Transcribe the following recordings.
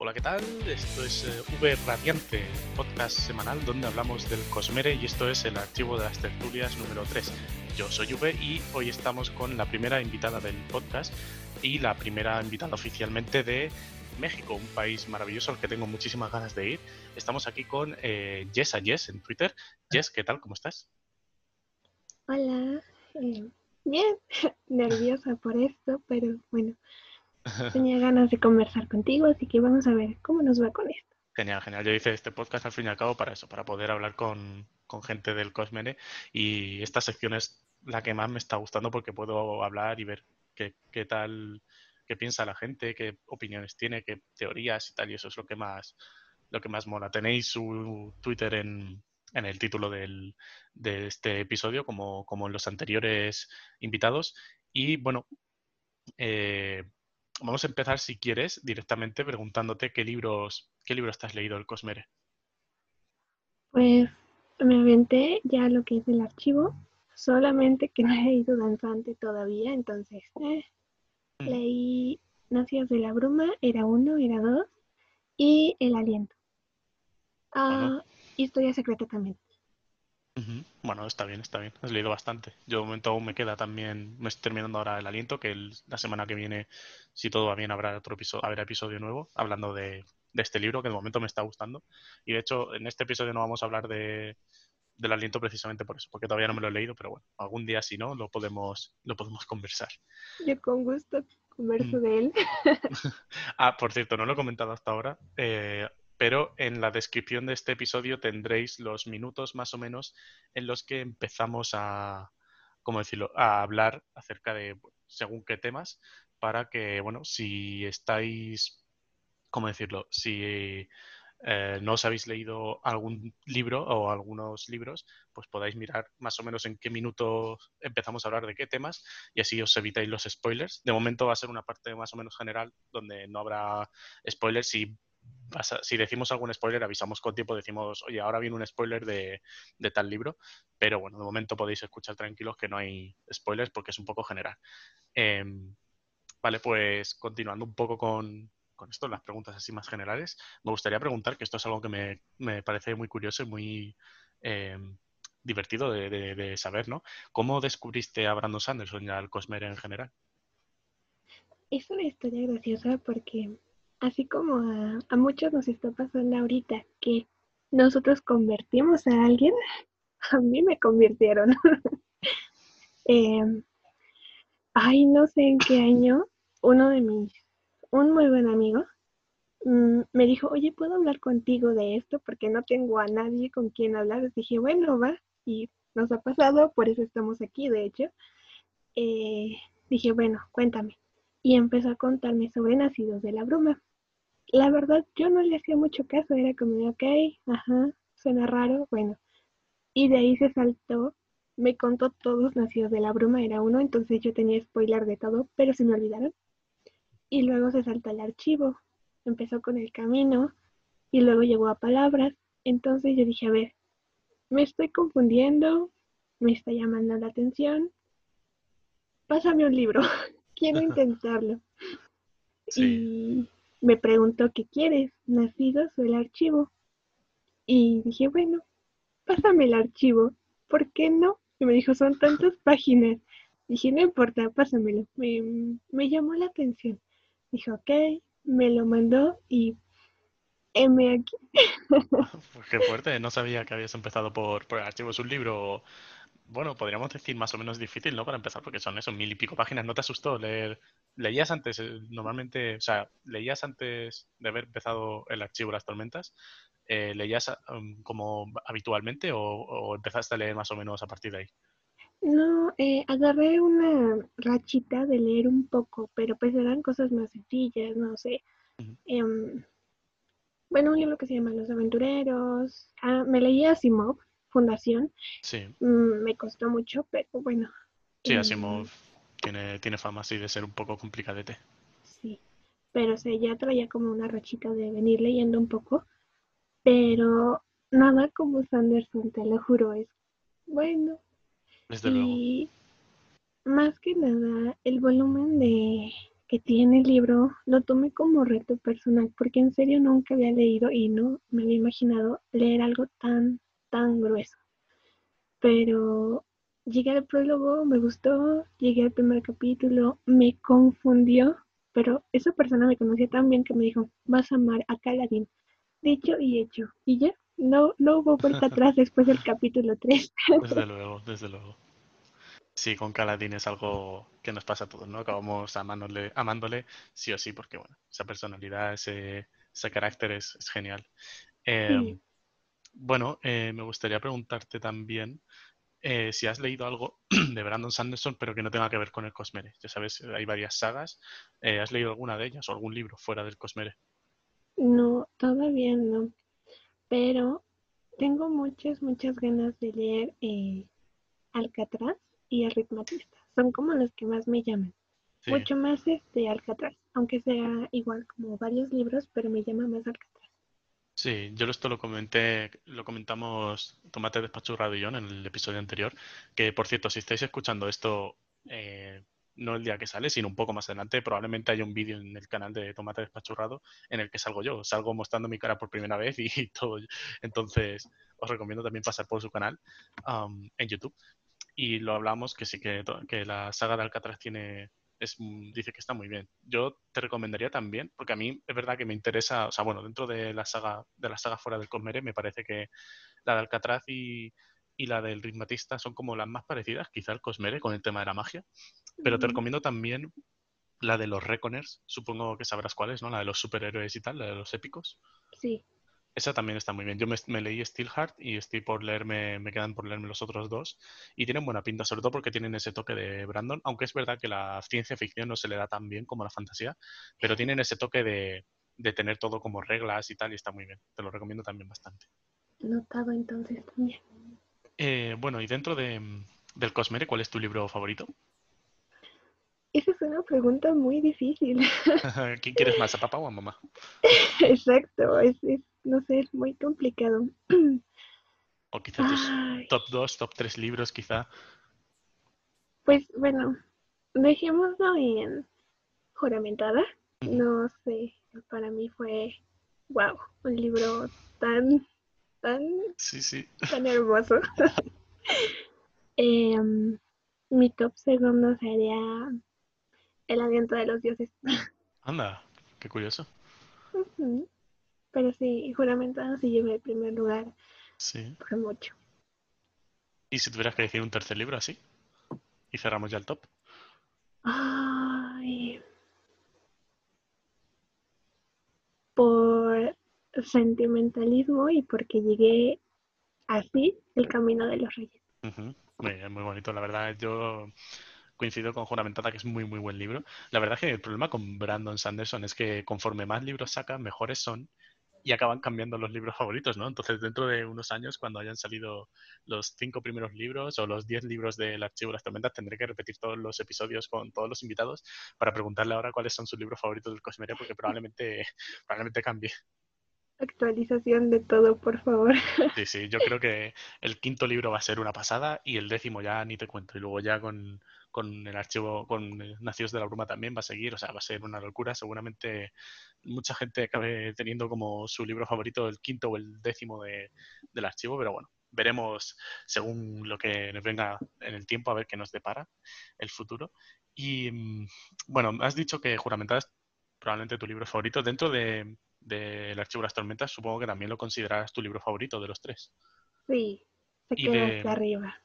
Hola, ¿qué tal? Esto es eh, V Radiante, podcast semanal donde hablamos del Cosmere y esto es el archivo de las tertulias número 3. Yo soy V y hoy estamos con la primera invitada del podcast y la primera invitada oficialmente de México, un país maravilloso al que tengo muchísimas ganas de ir. Estamos aquí con eh, Jess a Jess en Twitter. Jess, ¿qué tal? ¿Cómo estás? Hola, eh, bien, nerviosa por esto, pero bueno, tenía ganas de conversar contigo, así que vamos a ver cómo nos va con esto. Genial, genial. Yo hice este podcast al fin y al cabo para eso, para poder hablar con, gente del Cosmere y esta sección es la que más me está gustando porque puedo hablar y ver qué, qué tal, qué piensa la gente, qué opiniones tiene, qué teorías y tal, y eso es lo que más, lo que más mola. Tenéis su Twitter en, en el título del, de este episodio, como, como en los anteriores invitados. Y bueno, eh, vamos a empezar, si quieres, directamente preguntándote qué libros, qué libros te has leído el Cosmere. Pues me aventé ya lo que es el archivo, solamente que no he leído Danzante todavía, entonces eh, mm. leí Nacidos de la Bruma, era uno, era dos, y El Aliento. Ah, Historia secreta también. Bueno, está bien, está bien. Has leído bastante. Yo de momento aún me queda también, me estoy terminando ahora el aliento, que la semana que viene, si todo va bien, habrá otro episodio, habrá episodio nuevo hablando de, este libro que de momento me está gustando. Y de hecho, en este episodio no vamos a hablar de, del aliento precisamente por eso, porque todavía no me lo he leído, pero bueno, algún día si no, lo podemos, lo podemos conversar. Yo con gusto converso mm. de él. ah, por cierto, no lo he comentado hasta ahora. Eh, pero en la descripción de este episodio tendréis los minutos más o menos en los que empezamos a, ¿cómo decirlo?, a hablar acerca de según qué temas para que, bueno, si estáis, ¿cómo decirlo?, si eh, no os habéis leído algún libro o algunos libros, pues podáis mirar más o menos en qué minuto empezamos a hablar de qué temas y así os evitáis los spoilers. De momento va a ser una parte más o menos general donde no habrá spoilers y si decimos algún spoiler, avisamos con tiempo, decimos, oye, ahora viene un spoiler de, tal libro, pero bueno, de momento podéis escuchar tranquilos que no hay spoilers porque es un poco general. Em, vale, pues continuando un poco con, esto, las preguntas así más generales, me gustaría preguntar, que esto es algo que me, parece muy curioso y muy em, divertido de, saber, ¿no? ¿Cómo descubriste a Brandon Sanderson y al Cosmere en general? Es una historia graciosa porque así como a, muchos nos está pasando ahorita que nosotros convertimos a alguien, a mí me convirtieron. Em, ay, no sé en qué año, uno de mis, un muy buen amigo, mm, me dijo, oye, ¿puedo hablar contigo de esto? Porque no tengo a nadie con quien hablar. dije, bueno, va, y nos ha pasado, por eso estamos aquí, de hecho. Eh, dije, bueno, cuéntame. Y empezó a contarme sobre Nacidos de la Bruma la verdad yo no le hacía mucho caso, era como, ok, ajá, suena raro, bueno. Y de ahí se saltó, me contó todos Nacidos de la Bruma, era uno, entonces yo tenía spoiler de todo, pero se me olvidaron. Y luego se saltó el archivo, empezó con el camino y luego llegó a palabras. Entonces yo dije, a ver, me estoy confundiendo, me está llamando la atención, pásame un libro, quiero intentarlo. Y me preguntó qué quieres, nacidos o el archivo. Y dije, bueno, pásame el archivo, ¿por qué no? Y me dijo, son tantas páginas. Dije, no importa, pásamelo. Me, me llamó la atención. Dijo, ok, me lo mandó y M aquí. Qué fuerte, no sabía que habías empezado por, por el archivo. Es un libro bueno, podríamos decir más o menos difícil, ¿no? Para empezar, porque son esos mil y pico páginas. ¿No te asustó leer? ¿Leías antes, eh, normalmente, o sea, leías antes de haber empezado el archivo Las Tormentas? Eh, ¿Leías um, como habitualmente o, empezaste a leer más o menos a partir de ahí? No, eh, agarré una rachita de leer un poco, pero pues eran cosas más sencillas, no sé. Em, bueno, un libro que se llama Los Aventureros. Ah, me leía Asimov, fundación. Sí. Mm, me costó mucho, pero bueno. Sí, Asimov em, tiene, tiene fama así de ser un poco complicadete. Sí, pero se ya traía como una rachita de venir leyendo un poco, pero nada como Sanderson, te lo juro, es bueno. Desde y más que nada, el volumen de que tiene el libro lo tomé como reto personal, porque en serio nunca había leído y no me había imaginado leer algo tan, tan grueso. Pero llegué al prólogo, me gustó, llegué al primer capítulo, me confundió, pero esa persona me conocía tan bien que me dijo, vas a amar a Caladín. Dicho y hecho. Y ya, no, no hubo vuelta atrás después del capítulo 3. Desde luego, desde luego. Sí, con Caladín es algo que nos pasa a todos, ¿no? Acabamos amándole, amándole sí o sí, porque bueno, esa personalidad, ese, ese carácter es, genial. Em, bueno, eh, me gustaría preguntarte también eh, si has leído algo de Brandon Sanderson, pero que no tenga que ver con el Cosmere. Ya sabes, hay varias sagas. Eh, ¿Has leído alguna de ellas o algún libro fuera del Cosmere? No, todavía no. Pero tengo muchas, muchas ganas de leer Alcatraz y el ritmatista. Son como los que más me llaman. Mucho más este Alcatraz, aunque sea igual como varios libros, pero me llama más Alcatraz. Sí, yo esto lo comenté, lo comentamos Tomate Despachurrado y yo en el episodio anterior, que por cierto, si estáis escuchando esto, eh, no el día que sale, sino un poco más adelante, probablemente haya un vídeo en el canal de Tomate Despachurrado en el que salgo yo, salgo mostrando mi cara por primera vez y, todo. Entonces, os recomiendo también pasar por su canal en YouTube y lo hablamos que sí que la saga de Alcatraz tiene es, dice que está muy bien. Yo te recomendaría también, porque a mí es verdad que me interesa, o sea, bueno, dentro de la saga, de la saga fuera del Cosmere, me parece que la de Alcatraz y, y la del ritmatista son como las más parecidas, quizá el Cosmere con el tema de la magia. Pero te recomiendo también la de los Reconers, supongo que sabrás cuál es, ¿no? La de los superhéroes y tal, la de los épicos. Sí. Esa también está muy bien. Yo me, leí Steelheart y estoy por leerme, me quedan por leerme los otros dos. Y tienen buena pinta, sobre todo porque tienen ese toque de Brandon, aunque es verdad que la ciencia ficción no se le da tan bien como la fantasía, pero tienen ese toque de, tener todo como reglas y tal, y está muy bien. Te lo recomiendo también bastante. Notado entonces también. Eh, bueno, y dentro de, del Cosmere, ¿cuál es tu libro favorito? Esa es una pregunta muy difícil. ¿Quién quieres más, a papá o a mamá? Exacto, es, es no sé, es muy complicado. O quizá tus top 2, top 3 libros, quizá. Pues bueno, dejémoslo en juramentada. No sé, para mí fue, wow, un libro tan, tan, sí, sí. tan hermoso. Em, mi top segundo sería El aliento de los dioses. Anda, qué curioso. Pero sí, juramentada sí llevé el primer lugar. Sí. Por mucho. ¿Y si tuvieras que decir un tercer libro así? Y cerramos ya el top. Ay. Por sentimentalismo y porque llegué así el camino de los reyes. muy, muy bonito, la verdad. Yo coincido con Juramentada que es muy, muy buen libro. La verdad que el problema con Brandon Sanderson es que conforme más libros saca, mejores son y acaban cambiando los libros favoritos, ¿no? Entonces, dentro de unos años, cuando hayan salido los cinco primeros libros o los diez libros del Archivo de las Tormentas, tendré que repetir todos los episodios con todos los invitados para preguntarle ahora cuáles son sus libros favoritos del Cosmere, porque probablemente, probablemente cambie. Actualización de todo, por favor. Sí, sí, yo creo que el quinto libro va a ser una pasada y el décimo ya ni te cuento. Y luego ya con, con el archivo, con Nacidos de la Bruma también va a seguir, o sea, va a ser una locura. Seguramente mucha gente acabe teniendo como su libro favorito el quinto o el décimo de, del archivo, pero bueno, veremos según lo que nos venga en el tiempo a ver qué nos depara el futuro. Y mm, bueno, has dicho que Juramentadas probablemente tu libro favorito. Dentro del de, archivo de las tormentas, supongo que también lo consideras tu libro favorito de los tres. Sí, se queda arriba.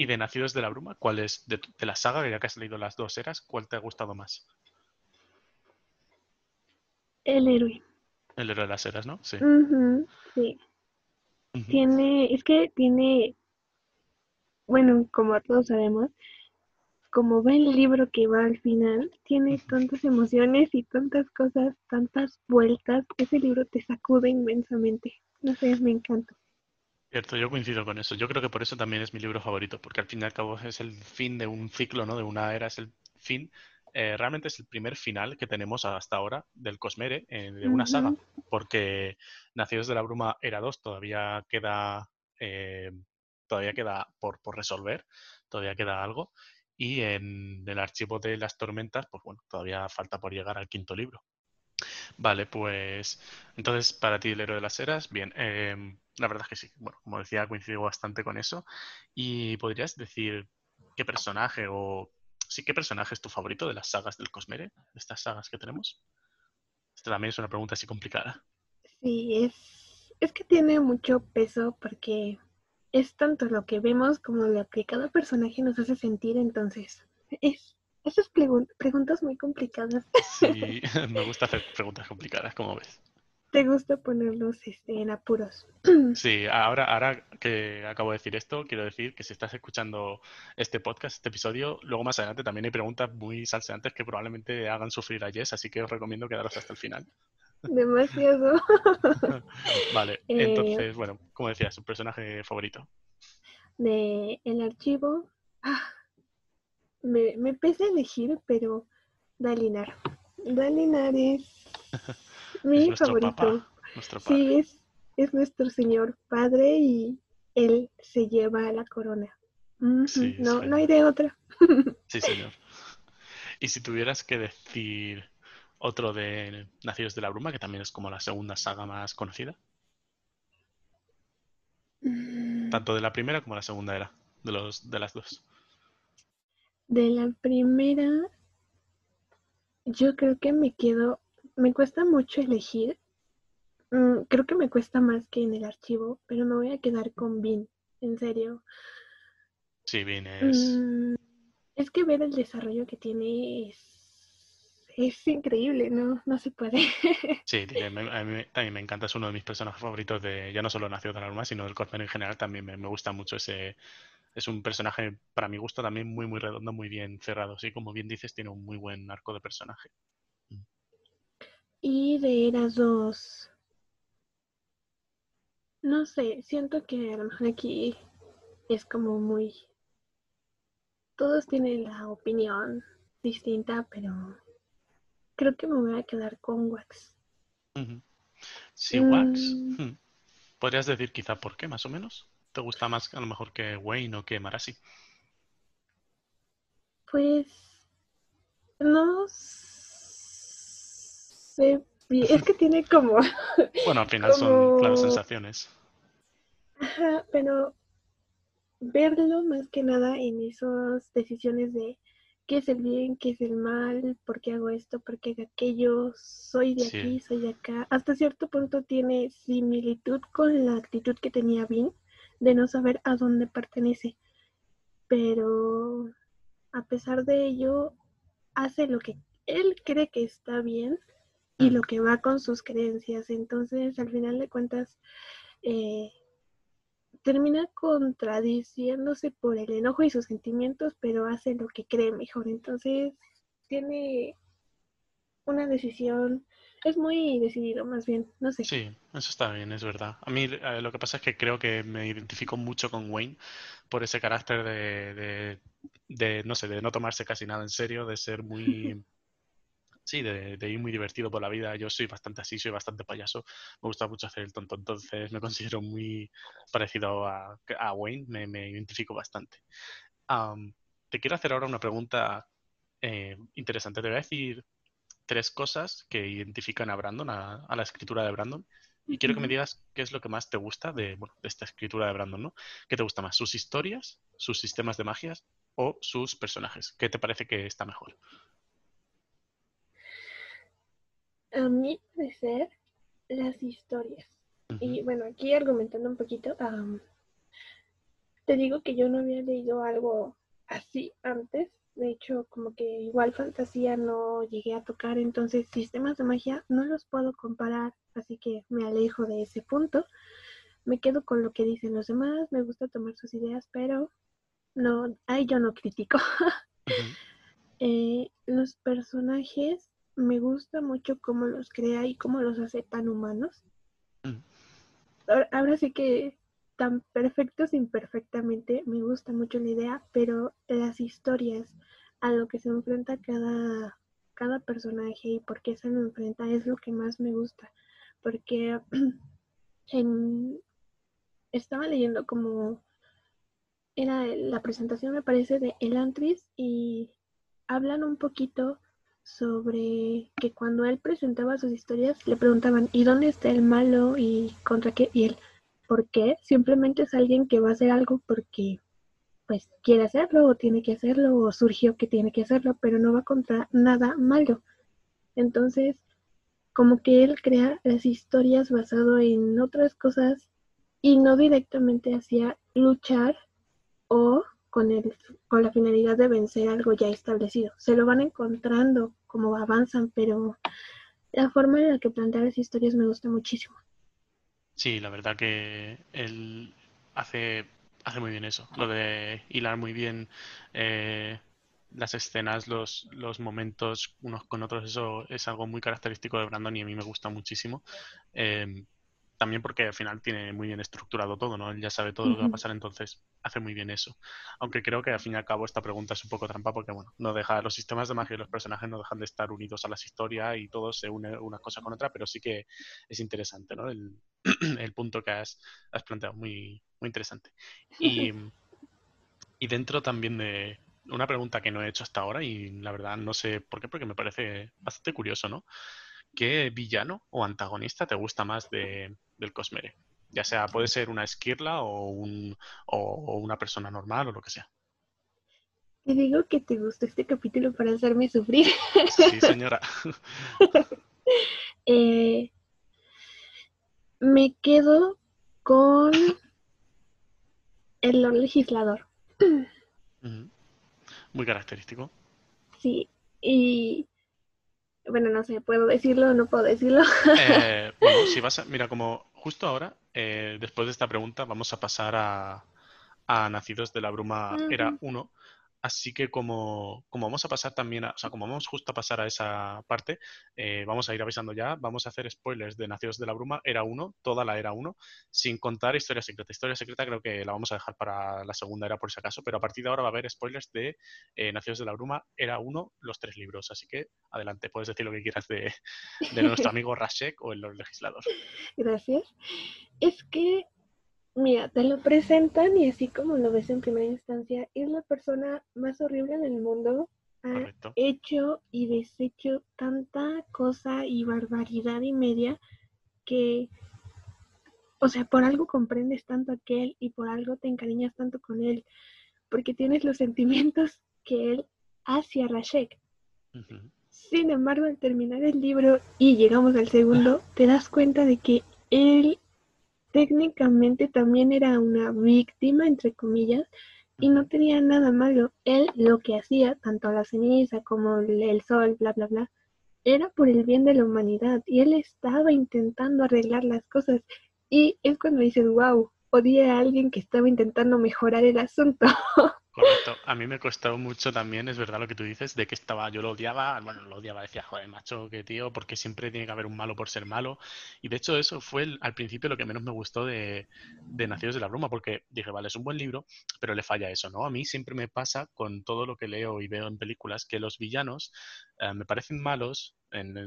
¿Y de Nacidos de la Bruma? ¿Cuál es, de, la saga, ya que has leído las dos eras, cuál te ha gustado más? El héroe. El héroe de las eras, ¿no? Sí. sí. Tiene, es que tiene, bueno, como todos sabemos, como va el libro que va al final, tiene tantas emociones y tantas cosas, tantas vueltas, ese libro te sacude inmensamente. No sé, me encanta. Cierto, yo coincido con eso. Yo creo que por eso también es mi libro favorito, porque al fin y al cabo es el fin de un ciclo, ¿no? De una era, es el fin. Eh, realmente es el primer final que tenemos hasta ahora del Cosmere, eh, de una saga, porque Nacidos de la Bruma era 2 todavía queda, eh, todavía queda por, por resolver, todavía queda algo. Y en el archivo de las tormentas, pues bueno, todavía falta por llegar al quinto libro. Vale, pues entonces para ti el héroe de las eras, bien, em, la verdad es que sí, bueno, como decía, coincido bastante con eso. ¿Y podrías decir qué personaje o sí, qué personaje es tu favorito de las sagas del Cosmere, de estas sagas que tenemos? Esta también es una pregunta así complicada. Sí, es, es que tiene mucho peso porque es tanto lo que vemos como lo que cada personaje nos hace sentir, entonces es esas preguntas muy complicadas. Sí, me gusta hacer preguntas complicadas, como ves. ¿Te gusta ponerlos este, en apuros? Sí, ahora, ahora que acabo de decir esto, quiero decir que si estás escuchando este podcast, este episodio, luego más adelante también hay preguntas muy salseantes que probablemente hagan sufrir a Jess, así que os recomiendo quedaros hasta el final. Demasiado. vale, eh, entonces, bueno, como decías, su personaje favorito. De el archivo. Ah, me, me pese elegir, pero Dalinar. Dalinar es mi favorito. Sí, es, es nuestro señor padre y él se lleva la corona. no, no hay de otra. sí, señor. Y si tuvieras que decir otro de Nacidos de la Bruma, que también es como la segunda saga más conocida. Mm. Tanto de la primera como la segunda era, de, los, de las dos. De la primera, yo creo que me quedo, me cuesta mucho elegir. Mm, creo que me cuesta más que en el archivo, pero me voy a quedar con Vin, en serio. Sí, Vin es... Mm, es que ver el desarrollo que tiene es, es increíble, ¿no? No se puede. sí, a mí también me encanta, es uno de mis personajes favoritos de, ya no solo Nació de la Arma, sino del Cosmere en general, también me, me gusta mucho ese, es un personaje, para mi gusto, también muy, muy redondo, muy bien cerrado. Sí, como bien dices, tiene un muy buen arco de personaje. Y de Eras dos No sé, siento que a lo mejor aquí es como muy. Todos tienen la opinión distinta, pero creo que me voy a quedar con Wax. Sí, Wax. Mm. Hmm. ¿Podrías decir quizá por qué, más o menos? te gusta más a lo mejor que Wayne o que Marasi? Pues no sé es que tiene como bueno al final son claras sensaciones ajá pero verlo más que nada en esas decisiones de qué es el bien, qué es el mal, por qué hago esto, por qué hago aquello, soy de aquí, soy de acá. Hasta cierto punto tiene similitud con la actitud que tenía Vin, de no saber a dónde pertenece. Pero a pesar de ello, hace lo que él cree que está bien y lo que va con sus creencias. Entonces, al final de cuentas, eh, termina contradiciéndose por el enojo y sus sentimientos, pero hace lo que cree mejor. Entonces, tiene una decisión es muy decidido, más bien, no sé. Sí, eso está bien, es verdad. A mí eh, lo que pasa es que creo que me identifico mucho con Wayne por ese carácter de, de, no sé, de no tomarse casi nada en serio, de ser muy... sí, de, ir muy divertido por la vida. Yo soy bastante así, soy bastante payaso. Me gusta mucho hacer el tonto, entonces me considero muy parecido a, a Wayne, me, me, identifico bastante. te quiero hacer ahora una pregunta eh, interesante. Te voy a decir tres cosas que identifican a Brandon, a, la escritura de Brandon. Y quiero que me digas qué es lo que más te gusta de, esta escritura de Brandon, ¿no? ¿Qué te gusta más? ¿Sus historias, sus sistemas de magias o sus personajes? ¿Qué te parece que está mejor? A mí ser las historias. Y bueno, aquí argumentando un poquito, te digo que yo no había leído algo así antes de hecho, como que igual fantasía no llegué a tocar, entonces sistemas de magia no los puedo comparar, así que me alejo de ese punto. Me quedo con lo que dicen los demás, me gusta tomar sus ideas, pero no, ahí yo no critico. Eh, los personajes me gusta mucho cómo los crea y cómo los hace tan humanos. ahora sí que tan perfectos imperfectamente, me gusta mucho la idea, pero las historias a lo que se enfrenta cada, cada personaje y por qué se lo enfrenta es lo que más me gusta, porque en, estaba leyendo como era la presentación, me parece, de Elantris y hablan un poquito sobre que cuando él presentaba sus historias le preguntaban ¿y dónde está el malo y contra qué? Y él, ¿por qué? Simplemente es alguien que va a hacer algo porque pues quiere hacerlo o tiene que hacerlo o surgió que tiene que hacerlo, pero no va contra nada malo. Entonces, como que él crea las historias basado en otras cosas y no directamente hacia luchar o con, el, con la finalidad de vencer algo ya establecido. Se lo van encontrando como avanzan, pero la forma en la que plantea las historias me gusta muchísimo. Sí, la verdad que él hace, hace muy bien eso, lo de hilar muy bien eh, las escenas, los, los momentos unos con otros, eso es algo muy característico de Brandon y a mí me gusta muchísimo. Eh, también porque al final tiene muy bien estructurado todo, ¿no? Él ya sabe todo lo que va a pasar, entonces hace muy bien eso. Aunque creo que al fin y al cabo esta pregunta es un poco trampa porque, bueno, no deja, los sistemas de magia y los personajes no dejan de estar unidos a las historias y todo se une una cosa con otra, pero sí que es interesante, ¿no? El, el punto que has, has, planteado, muy, muy interesante. Y, y dentro también de una pregunta que no he hecho hasta ahora y la verdad no sé por qué, porque me parece bastante curioso, ¿no? ¿Qué villano o antagonista te gusta más de, del Cosmere? Ya sea, puede ser una esquirla o, un, o, una persona normal o lo que sea. Te digo que te gustó este capítulo para hacerme sufrir. Sí, señora. eh, me quedo con el legislador. Muy característico. Sí, y bueno, no sé, ¿puedo decirlo o no puedo decirlo? Eh, bueno, si vas a, mira, como justo ahora, eh, después de esta pregunta, vamos a pasar a, a Nacidos de la Bruma Era 1, Así que como, vamos a pasar también, a, o sea, como vamos justo a pasar a esa parte, eh, vamos a ir avisando ya, vamos a hacer spoilers de Nacidos de la Bruma, era 1, toda la era 1, sin contar Historia Secreta. Historia Secreta creo que la vamos a dejar para la segunda era por si acaso, pero a partir de ahora va a haber spoilers de eh, Nacidos de la Bruma, era 1, los tres libros. Así que adelante, puedes decir lo que quieras de, de nuestro amigo Rashek o el Legislador. Gracias. Es que Mira, te lo presentan y así como lo ves en primera instancia, es la persona más horrible del mundo. Ha hecho y deshecho tanta cosa y barbaridad y media que, o sea, por algo comprendes tanto a aquel y por algo te encariñas tanto con él, porque tienes los sentimientos que él hacia Rashek. Sin embargo, al terminar el libro y llegamos al segundo, te das cuenta de que él técnicamente también era una víctima, entre comillas, y no tenía nada malo. Él lo que hacía, tanto la ceniza como el sol, bla, bla, bla, era por el bien de la humanidad y él estaba intentando arreglar las cosas. Y es cuando dices, wow, odié a alguien que estaba intentando mejorar el asunto. Correcto. A mí me costó mucho también, es verdad lo que tú dices, de que estaba, yo lo odiaba, bueno, lo odiaba, decía, joder, macho, qué tío, porque siempre tiene que haber un malo por ser malo. Y de hecho eso fue al principio lo que menos me gustó de, de Nacidos de la Bruma, porque dije, vale, es un buen libro, pero le falla eso, ¿no? A mí siempre me pasa con todo lo que leo y veo en películas que los villanos eh, me parecen malos,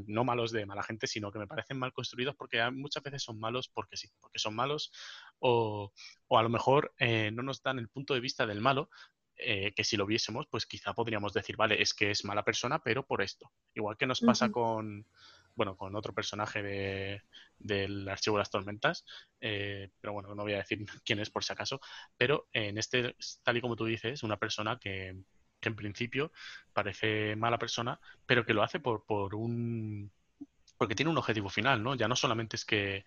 no malos de mala gente, sino que me parecen mal construidos porque muchas veces son malos porque sí, porque son malos o, o a lo mejor eh, no nos dan el punto de vista del malo, eh, que si lo viésemos, pues quizá podríamos decir, vale, es que es mala persona, pero por esto. Igual que nos pasa con, bueno, con otro personaje de, del Archivo de las Tormentas, eh, pero bueno, no voy a decir quién es por si acaso, pero en este, tal y como tú dices, una persona que, que en principio parece mala persona, pero que lo hace por, por un porque tiene un objetivo final, ¿no? Ya no solamente es que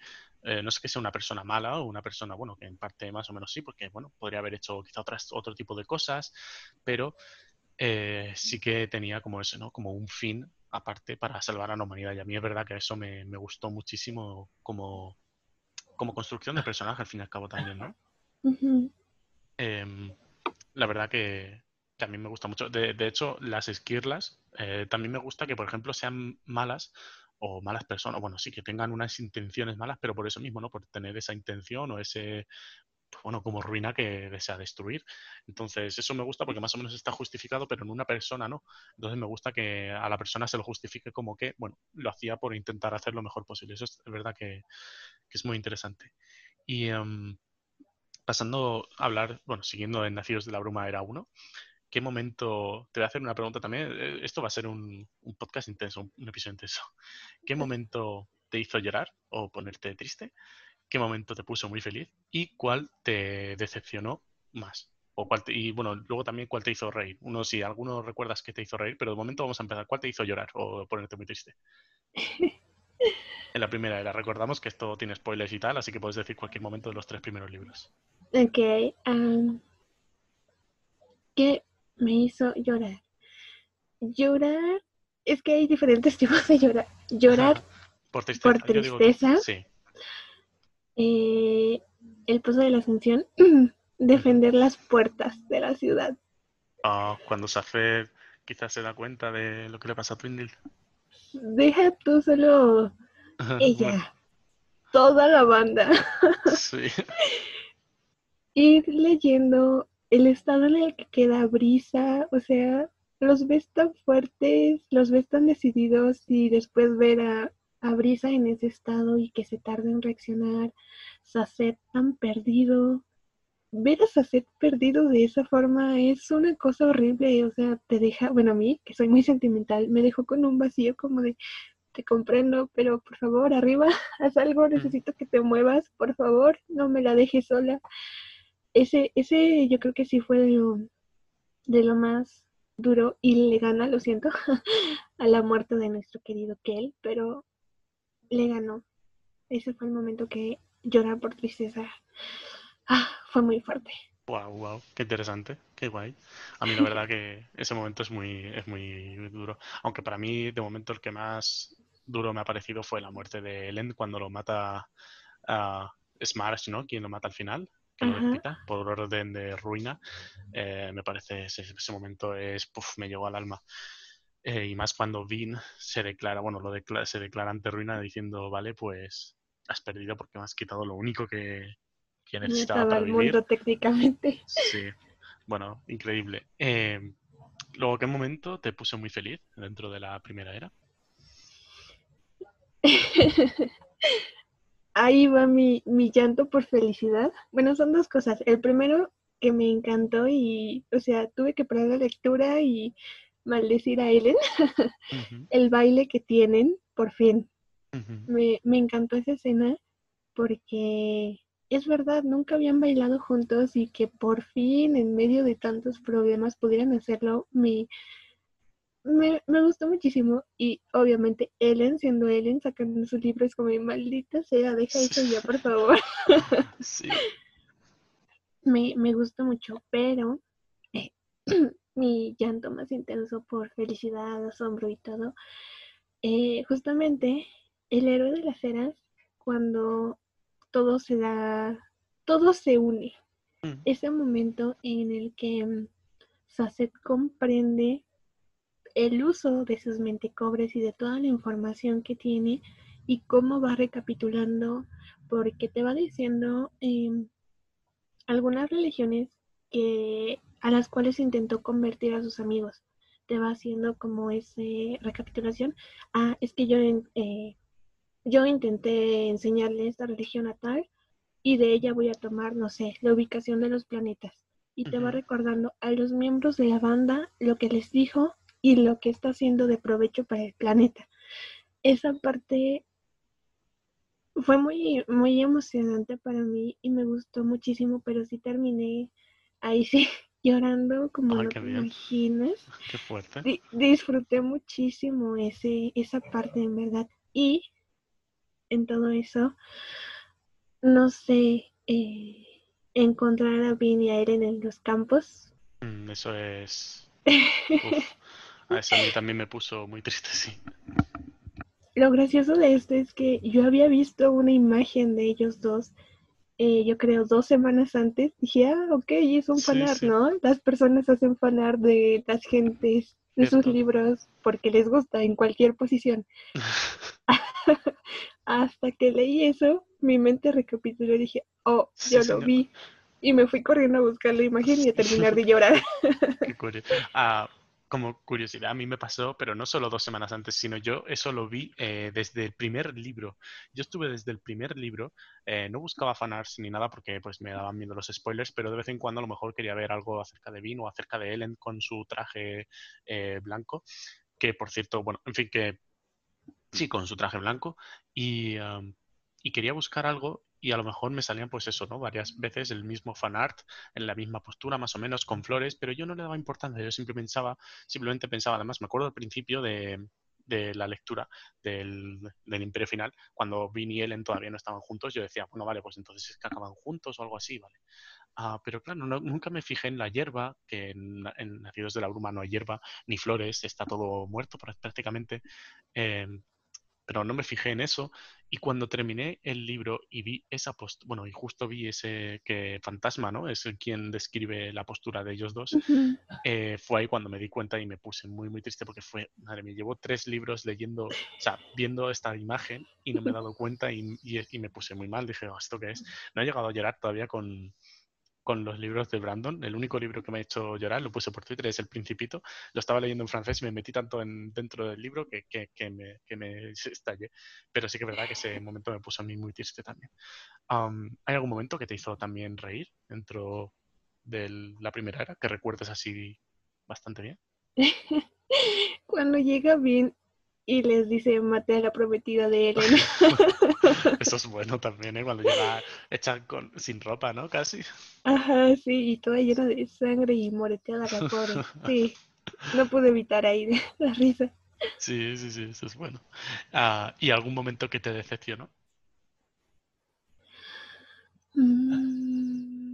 eh, no es que sea una persona mala o una persona, bueno, que en parte más o menos sí, porque, bueno, podría haber hecho quizá otras, otro tipo de cosas, pero eh, sí que tenía como eso, ¿no? Como un fin aparte para salvar a la humanidad. Y a mí es verdad que eso me, gustó muchísimo como, como construcción de personaje, al fin y al cabo también, ¿no? Em, la verdad que, a mí me gusta mucho. De, hecho, las esquirlas eh, también me gusta que, por ejemplo, sean malas o malas personas, bueno, sí que tengan unas intenciones malas, pero por eso mismo, ¿no? Por tener esa intención o ese, bueno, como ruina que desea destruir. Entonces, eso me gusta porque más o menos está justificado, pero en una persona no. Entonces, me gusta que a la persona se lo justifique como que, bueno, lo hacía por intentar hacer lo mejor posible. Eso es, verdad que, es muy interesante. Y, em, pasando a hablar, bueno, siguiendo en Nacidos de la Bruma era uno, ¿qué momento, te voy a hacer una pregunta también, eh, esto va a ser un, podcast intenso, un, episodio intenso, ¿qué momento te hizo llorar o ponerte triste? ¿Qué momento te puso muy feliz? ¿Y cuál te decepcionó más? O cuál y bueno, luego también cuál te hizo reír. Uno, si alguno recuerdas que te hizo reír, pero de momento vamos a empezar. ¿Cuál te hizo llorar o ponerte muy triste? en la primera era, recordamos que esto tiene spoilers y tal, así que puedes decir cualquier momento de los tres primeros libros. Ok. ¿Qué me hizo llorar? Llorar, es que hay diferentes tipos de llorar. Llorar por tristeza. sí. Eh, el pozo de la ascensión, defender las puertas de la ciudad. Ah, cuando Safed quizás se da cuenta de lo que le pasa a Twindle. Deja tú solo ella, toda la banda. sí. Ir leyendo el estado en el que queda Brisa, o sea, los ves tan fuertes, los ves tan decididos y después ver a, a Brisa en ese estado y que se tarda en reaccionar, Sacet tan perdido. Ver a Sacet perdido de esa forma es una cosa horrible, o sea, te deja, bueno, a mí, que soy muy sentimental, me dejó con un vacío como de, te comprendo, pero por favor, arriba, haz algo, necesito que te muevas, por favor, no me la dejes sola. Ese, ese yo creo que sí fue de lo, de lo más duro y le gana, lo siento, a la muerte de nuestro querido Kel, pero le ganó. Ese fue el momento que llorar por tristeza ah, fue muy fuerte. Wow, wow, qué interesante, qué guay. A mí la verdad que ese momento es muy, es muy duro. Aunque para mí, de momento, el que más duro me ha parecido fue la muerte de Ellen cuando lo mata a Smash, ¿no? Quien lo mata al final, que lo quita por orden de ruina. Eh, me parece ese, ese momento es, puff, me llegó al alma. Eh, y más cuando Vin se declara, bueno, lo declara, se declara ante Ruina diciendo, vale, pues has perdido porque me has quitado lo único que, que necesitaba para el mundo técnicamente. Sí, bueno, increíble. Eh, luego, ¿qué momento te puso muy feliz dentro de la primera era? Ahí va mi, mi llanto por felicidad. Bueno, son dos cosas. El primero que me encantó y, o sea, tuve que parar la lectura y maldecir a Ellen, el baile que tienen, por fin. me, me encantó esa escena porque es verdad, nunca habían bailado juntos y que por fin, en medio de tantos problemas, pudieran hacerlo, me, me, me, gustó muchísimo. Y obviamente Ellen, siendo Ellen, sacando su libro, es como, maldita sea, deja eso ya, por favor. sí. me, me gustó mucho, pero eh, mi llanto más intenso por felicidad, asombro y todo, eh, justamente el héroe de las eras, cuando todo se da, todo se une. Mm. Ese momento en el que um, comprende el uso de sus mentecobres y de toda la información que tiene y cómo va recapitulando, porque te va diciendo em, algunas religiones que a las cuales intentó convertir a sus amigos. Te va haciendo como ese recapitulación. Ah, es que yo, eh, yo intenté enseñarle esta religión a tal y de ella voy a tomar, no sé, la ubicación de los planetas. Y te va recordando a los miembros de la banda lo que les dijo y lo que está haciendo de provecho para el planeta. Esa parte fue muy, muy emocionante para mí y me gustó muchísimo, pero sí terminé ahí sí llorando como no te imaginas. Qué fuerte. disfruté muchísimo ese, esa parte en verdad. Y en todo eso, no sé, eh, encontrar a Vin y a Eren en los campos. Mm, eso es... A eso a mí también me puso muy triste, sí. Lo gracioso de esto es que yo había visto una imagen de ellos dos eh, yo creo, dos semanas antes, dije, ah, ok, es un fanart, ¿no? Las personas hacen fanart de las gentes, de sus libros, porque les gusta en cualquier posición. Hasta que leí eso, mi mente recapituló y dije, oh, yo lo vi. Y me fui corriendo a buscar la imagen y a terminar de llorar. Qué curioso. Ah, como curiosidad, a mí me pasó, pero no solo dos semanas antes, sino yo eso lo vi eh, desde el primer libro. Yo estuve desde el primer libro, eh, no buscaba fanarts ni nada porque pues me daban miedo los spoilers, pero de vez en cuando a lo mejor quería ver algo acerca de Vin o acerca de Ellen con su traje eh, blanco, que por cierto, bueno, en fin, que sí, con su traje blanco, y, y quería buscar algo y a lo mejor me salían pues eso, ¿no? Varias veces el mismo fanart en la misma postura, más o menos, con flores, pero yo no le daba importancia, yo siempre pensaba, simplemente pensaba, además me acuerdo al principio de, de la lectura del, del, Imperio Final, cuando Vin y Ellen todavía no estaban juntos, yo decía, bueno, vale, pues entonces es que acaban juntos o algo así, ¿vale? Ah, pero claro, nunca me fijé en la hierba, que en, Nacidos de la Bruma no hay hierba, ni flores, está todo muerto prácticamente. Eh, pero no me fijé en eso. Y cuando terminé el libro y vi esa postura, bueno, y justo vi ese que Fantasma, ¿no? Es el quien describe la postura de ellos dos, eh, fue ahí cuando me di cuenta y me puse muy, muy triste porque fue, madre mía, llevo tres libros leyendo, o sea, viendo esta imagen y no me he dado cuenta y, y, me puse muy mal. Dije, oh, ¿esto qué es? No he llegado a llorar todavía con, con los libros de Brandon. El único libro que me ha hecho llorar, lo puse por Twitter, es El Principito. Lo estaba leyendo en francés y me metí tanto en, dentro del libro que, que, me, que me estallé. Pero sí que es verdad que ese momento me puso a mí muy triste también. ¿Hay algún momento que te hizo también reír dentro de la primera era que recuerdes así bastante bien? Cuando llega bien y les dice mate a la prometida de Ellen. Eso es bueno también, ¿eh? Cuando llega hecha con, sin ropa, ¿no? Casi. Ajá, sí, y toda llena de sangre y moreteada la pobre. Sí, no pude evitar ahí la risa. Sí, sí, sí, eso es bueno. Ah, ¿Y algún momento que te decepcionó? Mm,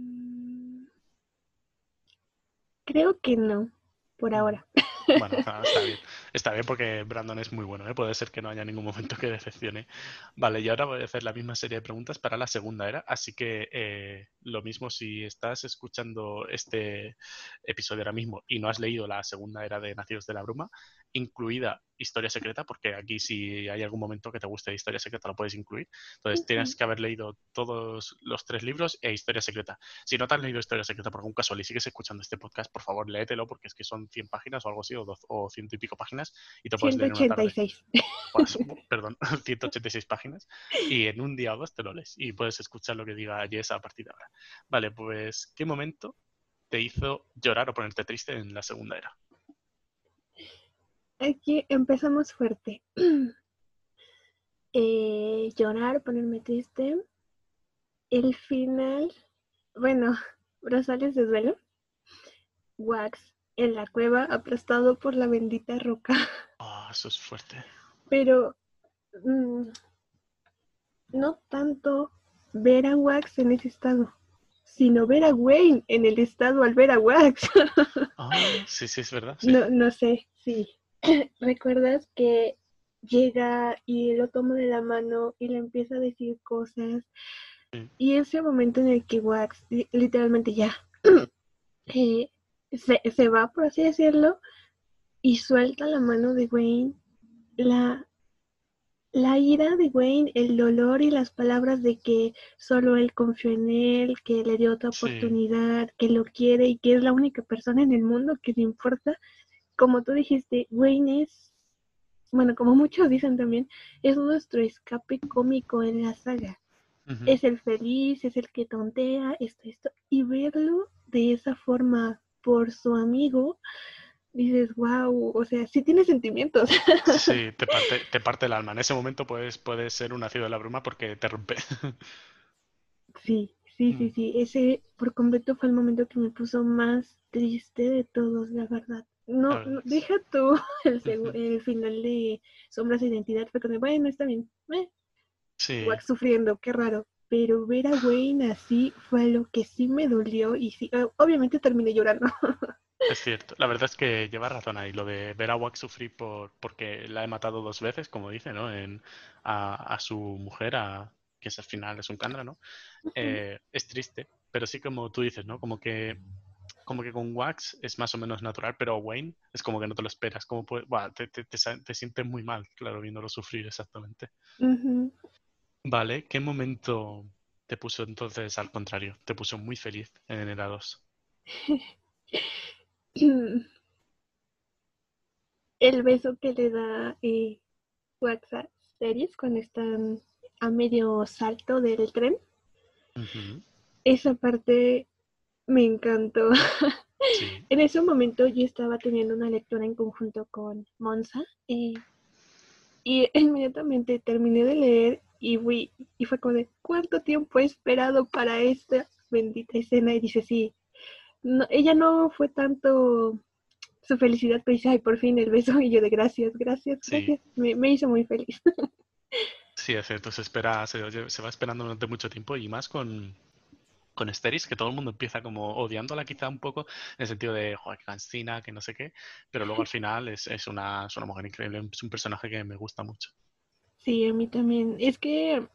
creo que no, por ahora. Bueno, está bien. Está bien porque Brandon es muy bueno, ¿eh? puede ser que no haya ningún momento que decepcione. Vale, y ahora voy a hacer la misma serie de preguntas para la segunda era, así que eh, lo mismo si estás escuchando este episodio ahora mismo y no has leído la segunda era de Nacidos de la Bruma, incluida Historia Secreta, porque aquí si hay algún momento que te guste de Historia Secreta lo puedes incluir. Entonces tienes que haber leído todos los tres libros e Historia Secreta. Si no te has leído Historia Secreta por algún casual y sigues escuchando este podcast, por favor léetelo porque es que son 100 páginas o algo así, o, o ciento y pico páginas, y te puedes 186. leer pues, perdón, 186 páginas, y en un día o dos te lo lees y puedes escuchar lo que diga Jess a partir de ahora. Vale, pues, ¿qué momento te hizo llorar o ponerte triste en la segunda era? Aquí empezamos fuerte. eh, llorar, ponerme triste. El final, bueno, brazales de duelo. Wax en la cueva aplastado por la bendita roca. Ah, eso es fuerte. Pero mm, no tanto ver a Wax en ese estado, sino ver a Wayne en el estado al ver a Wax. ah, sí, sí, es verdad. No, no sé, sí. recuerdas que llega y lo toma de la mano y le empieza a decir cosas. Y ese momento en el que Wax literalmente ya eh, se, se, va, por así decirlo, y suelta la mano de Wayne, la, la ira de Wayne, el dolor y las palabras de que solo él confió en él, que le dio otra oportunidad, que lo quiere y que es la única persona en el mundo que le importa, como tú dijiste, Wayne es, bueno, como muchos dicen también, es nuestro escape cómico en la saga. Es el feliz, es el que tontea, esto, esto. Y verlo de esa forma por su amigo, dices, wow, o sea, sí tiene sentimientos. Sí, te parte, te parte el alma. En ese momento puedes, puedes ser un nacido de la bruma porque te rompe. Sí, sí, sí, mm. sí. Ese por completo fue el momento que me puso más triste de todos, la verdad. No, deja tú el, el, final de Sombras de Identidad. Fue como, bueno, está bien. Eh. Sí. sufriendo, qué raro. Pero ver a Wayne así fue lo que sí me dolió y sí, obviamente terminé llorando. Es cierto, la verdad es que lleva razón ahí, lo de ver a Wax sufrir por, porque la he matado dos veces, como dice, ¿no? En, a, a su mujer, a, que es al final es un candra, ¿no? Eh, es triste, pero sí como tú dices, ¿no? Como que como que con Wax es más o menos natural, pero Wayne es como que no te lo esperas. Como te, te, te, sientes muy mal, claro, viéndolo sufrir exactamente. Vale, ¿qué momento te puso entonces al contrario? Te puso muy feliz en el 2. el beso que le da eh, WhatsApp Series cuando están a medio salto del tren. Esa parte me encantó. en ese momento yo estaba teniendo una lectura en conjunto con Monza y, y inmediatamente terminé de leer y, fui, y fue como de, ¿cuánto tiempo he esperado para esta bendita escena? Y dice, sí, no, ella no fue tanto su felicidad, pero dice, ay, por fin el beso, y yo de gracias, gracias, gracias, me, me, hizo muy feliz. sí, es cierto, se espera, se, se va esperando durante mucho tiempo y más con, con Esteris, que todo el mundo empieza como odiándola quizá un poco, en el sentido de, joder, que cansina, que no sé qué, pero luego al final es, es, una, es una mujer increíble, es un personaje que me gusta mucho. Sí, a mí también. Es que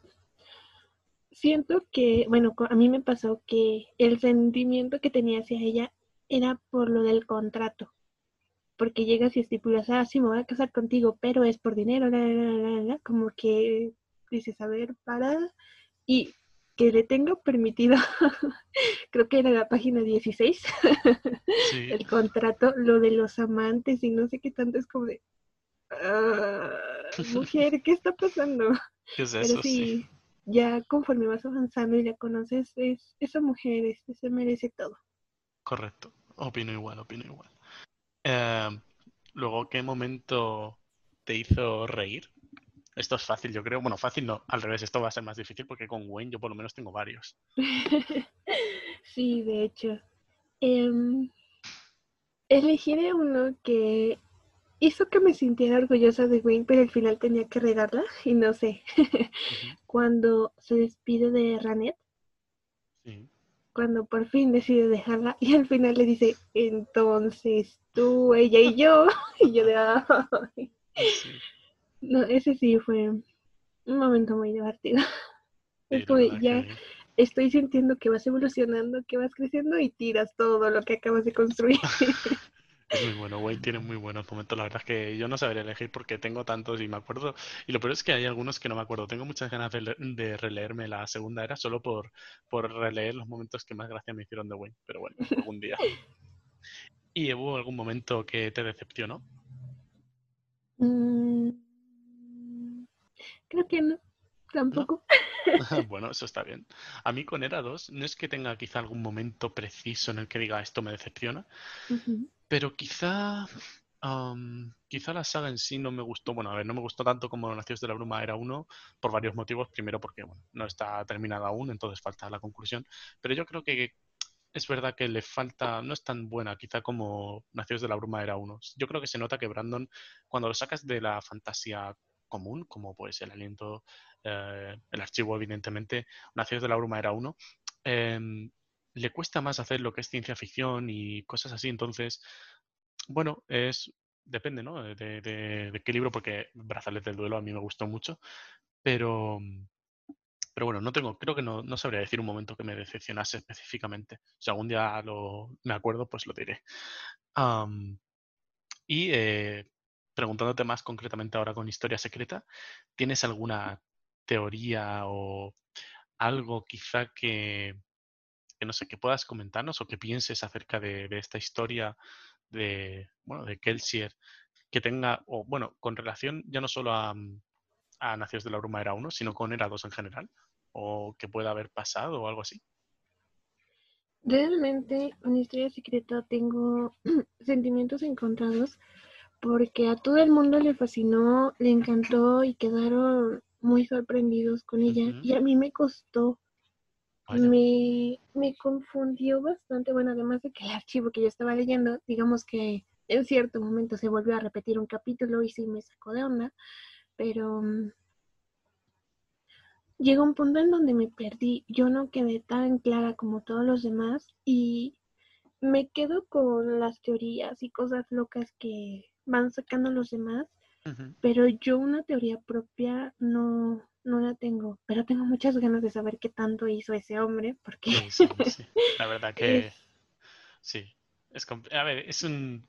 siento que, bueno, a mí me pasó que el sentimiento que tenía hacia ella era por lo del contrato. Porque llegas y estipulas, ah, sí, me voy a casar contigo, pero es por dinero, como que dices, a ver, para. Y que le tengo permitido, creo que era la página 16, el contrato, lo de los amantes y no sé qué tanto es como de, ah, mujer, ¿qué está pasando? ¿Qué es eso? sí, ya conforme vas avanzando y la conoces, es, esa mujer este, se merece todo. Correcto, opino igual, opino igual. Em, luego, ¿qué momento te hizo reír? Esto es fácil, yo creo. Bueno, fácil no, al revés, esto va a ser más difícil porque con Wayne yo por lo menos tengo varios. sí, de hecho. Eh, elegiré uno que hizo que me sintiera orgullosa de Wayne, pero al final tenía que regarla y no sé. Cuando se despide de Ranet. Cuando por fin decide dejarla y al final le dice, entonces tú, ella y yo. y yo de... Ay. No, ese sí fue un momento muy divertido. ya estoy sintiendo que vas evolucionando, que vas creciendo y tiras todo lo que acabas de construir. Es muy bueno, Wayne tiene muy buenos momentos. La verdad es que yo no sabría elegir porque tengo tantos y me acuerdo. Y lo peor es que hay algunos que no me acuerdo. Tengo muchas ganas de, releerme la segunda era solo por, por releer los momentos que más gracia me hicieron de Wayne. Pero bueno, algún día. ¿Y hubo algún momento que te decepcionó? Mm, Creo que no, tampoco. bueno, eso está bien. A mí con Era 2 no es que tenga quizá algún momento preciso en el que diga esto me decepciona, pero quizá quizá la saga en sí no me gustó. Bueno, a ver, no me gustó tanto como Nacidos de la Bruma era uno, por varios motivos. Primero, porque bueno, no está terminada aún, entonces falta la conclusión. Pero yo creo que es verdad que le falta, no es tan buena quizá como Nacidos de la Bruma era uno. Yo creo que se nota que Brandon, cuando lo sacas de la fantasía común, como pues el aliento, eh, el archivo, evidentemente, Nacidos de la Bruma era uno, em, le cuesta más hacer lo que es ciencia ficción y cosas así. Entonces, bueno, es depende, ¿no? De, qué libro, porque Brazales del Duelo a mí me gustó mucho, pero, pero bueno, no tengo, creo que no, no sabría decir un momento que me decepcionase específicamente. Si algún día lo, me acuerdo, pues lo diré. y eh, preguntándote más concretamente ahora con Historia Secreta, ¿tienes alguna teoría o algo quizá que, no sé, que puedas comentarnos o que pienses acerca de, esta historia de, bueno, de Kelsier que tenga, o bueno, con relación ya no solo a, a Nacidos de la Bruma era uno, sino con Era 2 en general, o que pueda haber pasado o algo así? Realmente, con Historia Secreta tengo sentimientos encontrados porque a todo el mundo le fascinó, le encantó y quedaron muy sorprendidos con ella. Y a mí me costó, me, me confundió bastante. Bueno, además de que el archivo que yo estaba leyendo, digamos que en cierto momento se volvió a repetir un capítulo y sí me sacó de onda, pero mm, llegó un punto en donde me perdí. Yo no quedé tan clara como todos los demás y me quedo con las teorías y cosas locas que van sacando los demás, pero yo una teoría propia no, no la tengo, pero tengo muchas ganas de saber qué tanto hizo ese hombre, porque... La verdad que... Sí, es, a ver, es un,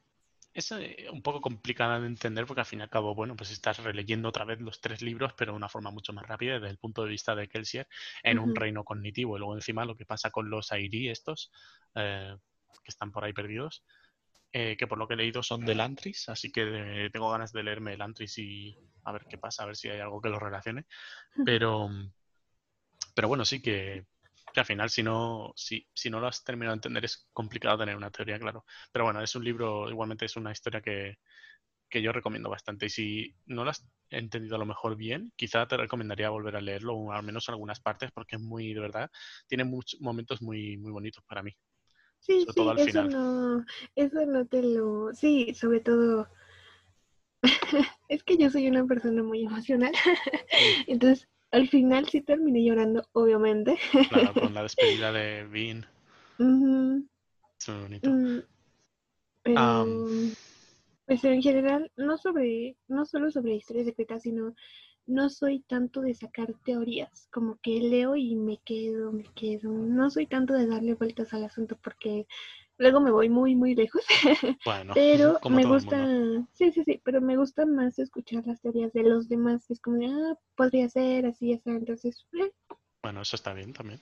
es eh, un poco complicada de entender porque al fin y al cabo, bueno, pues estás releyendo otra vez los tres libros, pero de una forma mucho más rápida desde el punto de vista de Kelsier en un reino cognitivo. Y luego encima lo que pasa con los Airi estos, eh, que están por ahí perdidos, eh, que por lo que he leído son del Antris, así que eh, tengo ganas de leerme el Antris y a ver qué pasa, a ver si hay algo que lo relacione. Pero, pero bueno, sí que, que al final si no, si, si no lo has terminado de entender es complicado tener una teoría, claro. Pero bueno, es un libro, igualmente es una historia que, que yo recomiendo bastante. Y si no lo has entendido a lo mejor bien, quizá te recomendaría volver a leerlo, o al menos algunas partes, porque es muy, de verdad, tiene muchos momentos muy, muy bonitos para mí. Sí, sí, eso no, eso no te lo, sí, sobre todo, es que yo soy una persona muy emocional, entonces al final sí terminé llorando, obviamente. Claro, con la despedida de Bean. Es muy bonito. Mm, pero, pues en general, no sobre, no solo sobre historias secretas, sino no soy tanto de sacar teorías, como que leo y me quedo, me quedo. No soy tanto de darle vueltas al asunto porque luego me voy muy, muy lejos. Bueno, pero me gusta, sí, sí, sí, pero me gusta más escuchar las teorías de los demás. Es como, ah, podría ser así, así, entonces. Eh. Bueno, eso está bien también.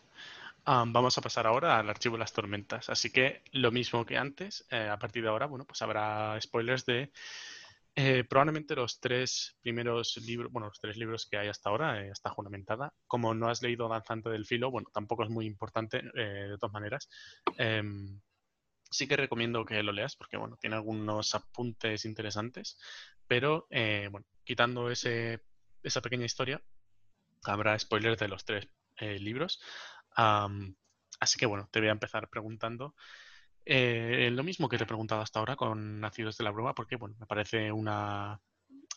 vamos a pasar ahora al archivo de las tormentas. Así que lo mismo que antes, eh, a partir de ahora, bueno, pues habrá spoilers de eh, probablemente los tres primeros libros, bueno, los tres libros que hay hasta ahora, eh, está juramentada. Como no has leído Danzante del Filo, bueno, tampoco es muy importante eh, de todas maneras. Em, sí que recomiendo que lo leas porque, bueno, tiene algunos apuntes interesantes, pero, bueno, quitando ese, esa pequeña historia, habrá spoilers de los tres libros. así que, bueno, te voy a empezar preguntando eh, lo mismo que te he preguntado hasta ahora con Nacidos de la Broma, porque bueno, me parece una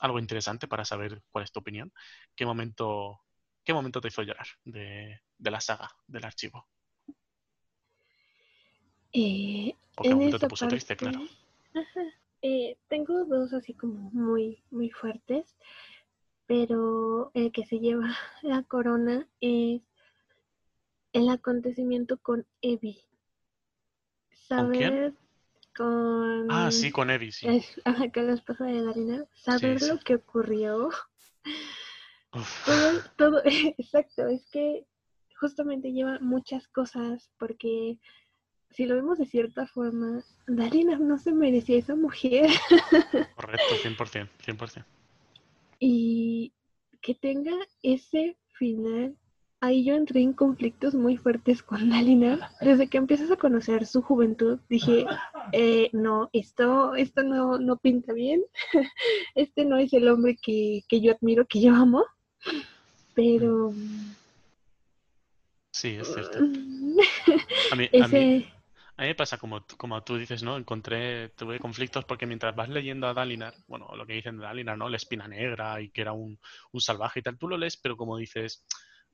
algo interesante para saber cuál es tu opinión. ¿Qué momento, qué momento te hizo llorar de, la saga, del archivo? Eh, ¿O qué momento te puso triste, claro? Eh, tengo dos así como muy, muy fuertes, pero el que se lleva la corona es el acontecimiento con Evie. ¿Con quién? Con... Ah, sí, con Eddie, sí. con la esposa de Darina. Saber lo que ocurrió. Todo, todo, exacto, es que justamente lleva muchas cosas porque si lo vemos de cierta forma, Darina no se merecía esa mujer. Correcto, 100%, 100%. Y que tenga ese final ahí yo entré en conflictos muy fuertes con Dalina. Desde que empiezas a conocer su juventud, dije, eh, no, esto, esto no, no pinta bien. Este no es el hombre que, yo admiro, que yo amo. Pero... Sí, es cierto. A mí, a mí, me pasa como, como tú dices, ¿no? Encontré, tuve conflictos porque mientras vas leyendo a Dalinar, bueno, lo que dicen de Dalinar, ¿no? La espina negra y que era un, un salvaje y tal, tú lo lees, pero como dices,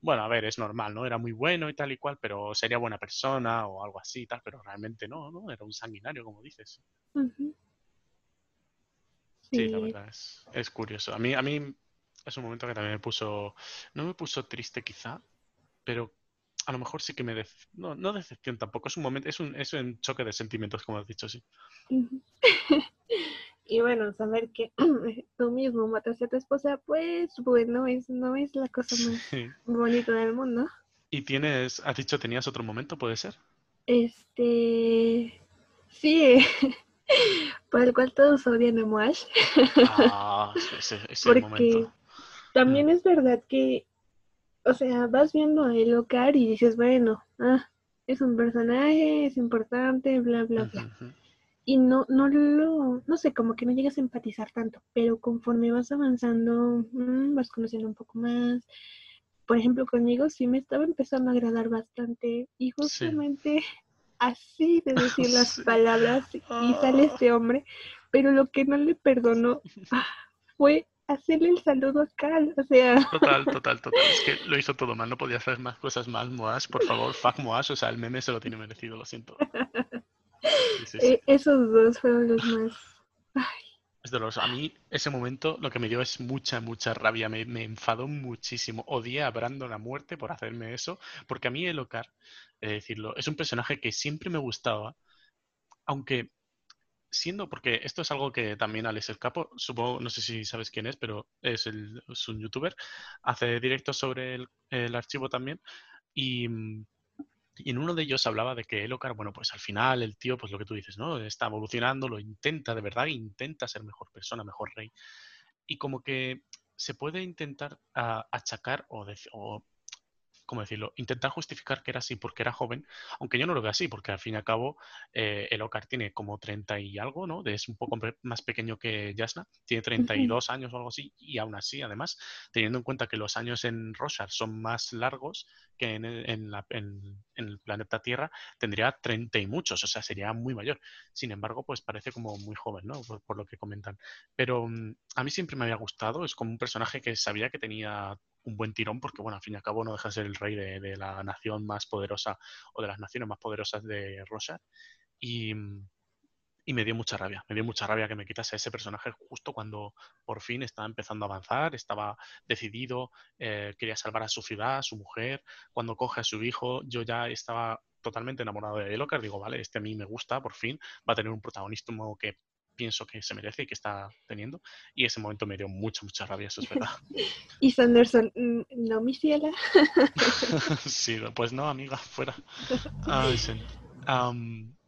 bueno, a ver, es normal, ¿no? Era muy bueno y tal y cual, pero sería buena persona o algo así y tal, pero realmente no, ¿no? Era un sanguinario, como dices. sí. la verdad, es, curioso. A mí, a mí es un momento que también me puso, no me puso triste quizá, pero a lo mejor sí que me... no, no decepción tampoco, es un momento, es un, es un choque de sentimientos, como has dicho, sí. Y bueno, saber que tú mismo mataste a tu esposa, pues bueno, es, no es la cosa más bonita del mundo. ¿Y tienes, has dicho, tenías otro momento, puede ser? Este, sí, por el cual todos odian a Moash. ah, ese, ese Porque también mm. es verdad que, o sea, vas viendo a Elocar y dices, bueno, ah, es un personaje, es importante, bla, bla, bla y no, no lo, no sé, como que no llegas a empatizar tanto, pero conforme vas avanzando, mm, vas conociendo un poco más. Por ejemplo, conmigo sí me estaba empezando a agradar bastante y justamente así de decir las palabras y sale ah. este hombre, pero lo que no le perdonó ah, fue hacerle el saludo a Cal, o sea... Total, total, total. Es que lo hizo todo mal, no podía hacer más cosas mal, Moas, por favor, fuck Moas, o sea, el meme se lo tiene merecido, lo siento. Eh, esos dos fueron los más... Es doloroso. A mí ese momento lo que me dio es mucha, mucha rabia. Me, enfadó muchísimo. Odié a Brandon a muerte por hacerme eso. Porque a mí Elocar, eh, decirlo, es un personaje que siempre me gustaba. Aunque siendo, porque esto es algo que también Alex El Capo, supongo, no sé si sabes quién es, pero es, el, es un youtuber, hace directos sobre el, el archivo también. Y, Y en uno de ellos hablaba de que Elocar, bueno, pues al final el tío, pues lo que tú dices, ¿no? Está evolucionando, lo intenta, de verdad, intenta ser mejor persona, mejor rey. Y como que se puede intentar ah, achacar o, o ¿cómo decirlo? Intentar justificar que era así porque era joven, aunque yo no lo veo así, porque al fin y al cabo eh, el Ocar tiene como 30 y algo, ¿no? Es un poco más pequeño que Jasna, tiene 32 años o algo así, y aún así, además, teniendo en cuenta que los años en Roshar son más largos que en el, planeta Tierra, tendría 30 y muchos, o sea, sería muy mayor. Sin embargo, pues parece como muy joven, ¿no? Por, por lo que comentan. Pero mm, a mí siempre me había gustado, es como un personaje que sabía que tenía un buen tirón porque, bueno, al fin y al cabo no deja de ser el rey de, la nación más poderosa o de las naciones más poderosas de Rosa. Y, me dio mucha rabia, me dio mucha rabia que me quitase ese personaje justo cuando por fin estaba empezando a avanzar, estaba decidido, eh, quería salvar a su ciudad, a su mujer, cuando coge a su hijo, yo ya estaba totalmente enamorado de Elocar, digo, vale, este a mí me gusta, por fin, va a tener un protagonismo que pienso que se merece y que está teniendo. Y ese momento me dio mucha, mucha rabia, eso es verdad. y Sanderson, mm, no, mi ciela. sí, pues no, amiga, fuera.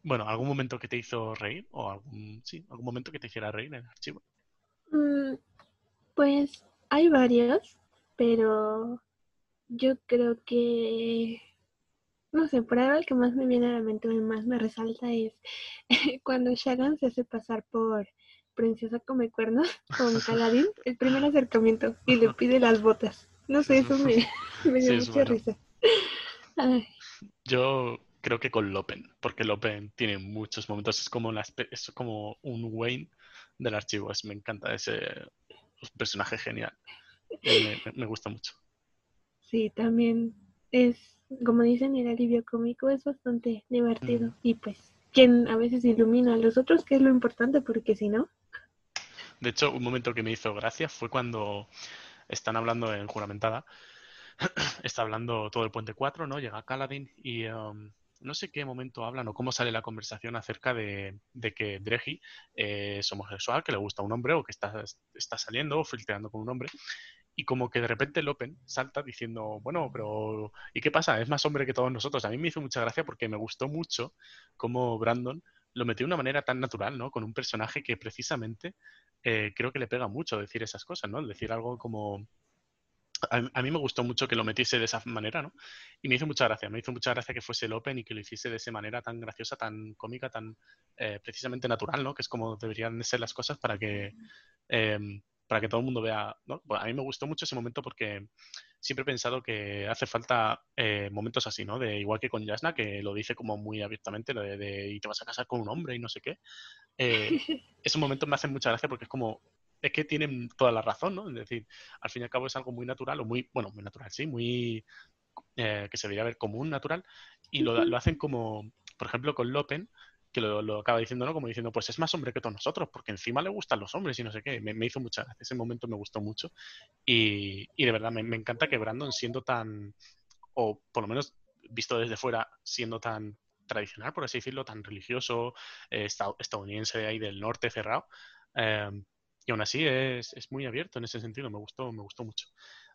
bueno, ¿algún momento que te hizo reír? ¿O algún, sí, algún momento que te hiciera reír en el archivo? Mm, pues hay varios, pero yo creo que no sé, por ahora el que más me viene a la mente y más me resalta es cuando Shagan se hace pasar por princesa come cuernos con Caladín, el primer acercamiento, y le pide las botas. No sé, eso me, dio mucha risa. Yo creo que con Lopen, porque Lopen tiene muchos momentos, es como, una, es como un Wayne del archivo, es, me encanta ese personaje genial, me, me gusta mucho. Sí, también es como dicen, el alivio cómico es bastante divertido. Y pues, quien a veces ilumina a los otros, que es lo importante, porque si no. De hecho, un momento que me hizo gracia fue cuando están hablando en juramentada. Está hablando todo el puente 4, ¿no? Llega Caladín y um, no sé qué momento hablan o cómo sale la conversación acerca de, que Dreji es homosexual, que le gusta un hombre o que está, está saliendo o filtreando con un hombre y como que de repente Lopen salta diciendo, bueno, pero ¿y qué pasa? Es más hombre que todos nosotros. A mí me hizo mucha gracia porque me gustó mucho cómo Brandon lo metió de una manera tan natural, ¿no? Con un personaje que precisamente eh, creo que le pega mucho decir esas cosas, ¿no? Decir algo como... A, mí me gustó mucho que lo metiese de esa manera, ¿no? Y me hizo mucha gracia, me hizo mucha gracia que fuese el Open y que lo hiciese de esa manera tan graciosa, tan cómica, tan eh, precisamente natural, ¿no? Que es como deberían ser las cosas para que para que todo el mundo vea. ¿no? a mí me gustó mucho ese momento porque siempre he pensado que hace falta eh, momentos así, ¿no? De igual que con Yasna, que lo dice como muy abiertamente, lo de, y te vas a casar con un hombre y no sé qué. Eh, esos momentos me hacen mucha gracia porque es como es que tienen toda la razón, ¿no? Es decir, al fin y al cabo es algo muy natural, o muy, bueno, muy natural, sí, muy, eh, que se debería ver común, natural, y lo, lo, hacen como, por ejemplo, con Lopen, que lo, acaba diciendo, ¿no? Como diciendo, pues es más hombre que todos nosotros, porque encima le gustan los hombres y no sé qué. Me, hizo mucha gracia. Ese momento me gustó mucho. Y, de verdad, me, encanta que Brandon, siendo tan, o por lo menos visto desde fuera, siendo tan tradicional, por así decirlo, tan religioso, eh, estadounidense de ahí del norte cerrado, em, y aún así es, muy abierto en ese sentido. Me gustó, me gustó mucho.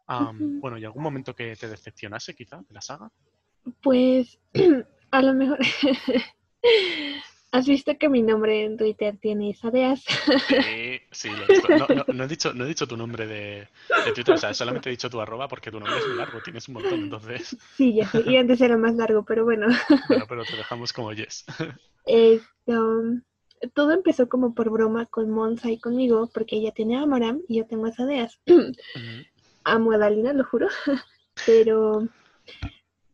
bueno, ¿y algún momento que te decepcionase quizá de la saga? Pues a lo mejor ¿Has visto que mi nombre en Twitter tiene Isadeas? Sí, sí, lo he visto. No, he dicho, no he dicho tu nombre de, Twitter, o sea, solamente he dicho tu arroba porque tu nombre es muy largo, tienes un montón, entonces... Sí, ya sé, y antes era más largo, pero bueno. Bueno, pero te dejamos como Yes. Esto, todo empezó como por broma con Monza y conmigo, porque ella tiene a Moram y yo tengo a Sadeas. Amo a Dalina, lo juro, pero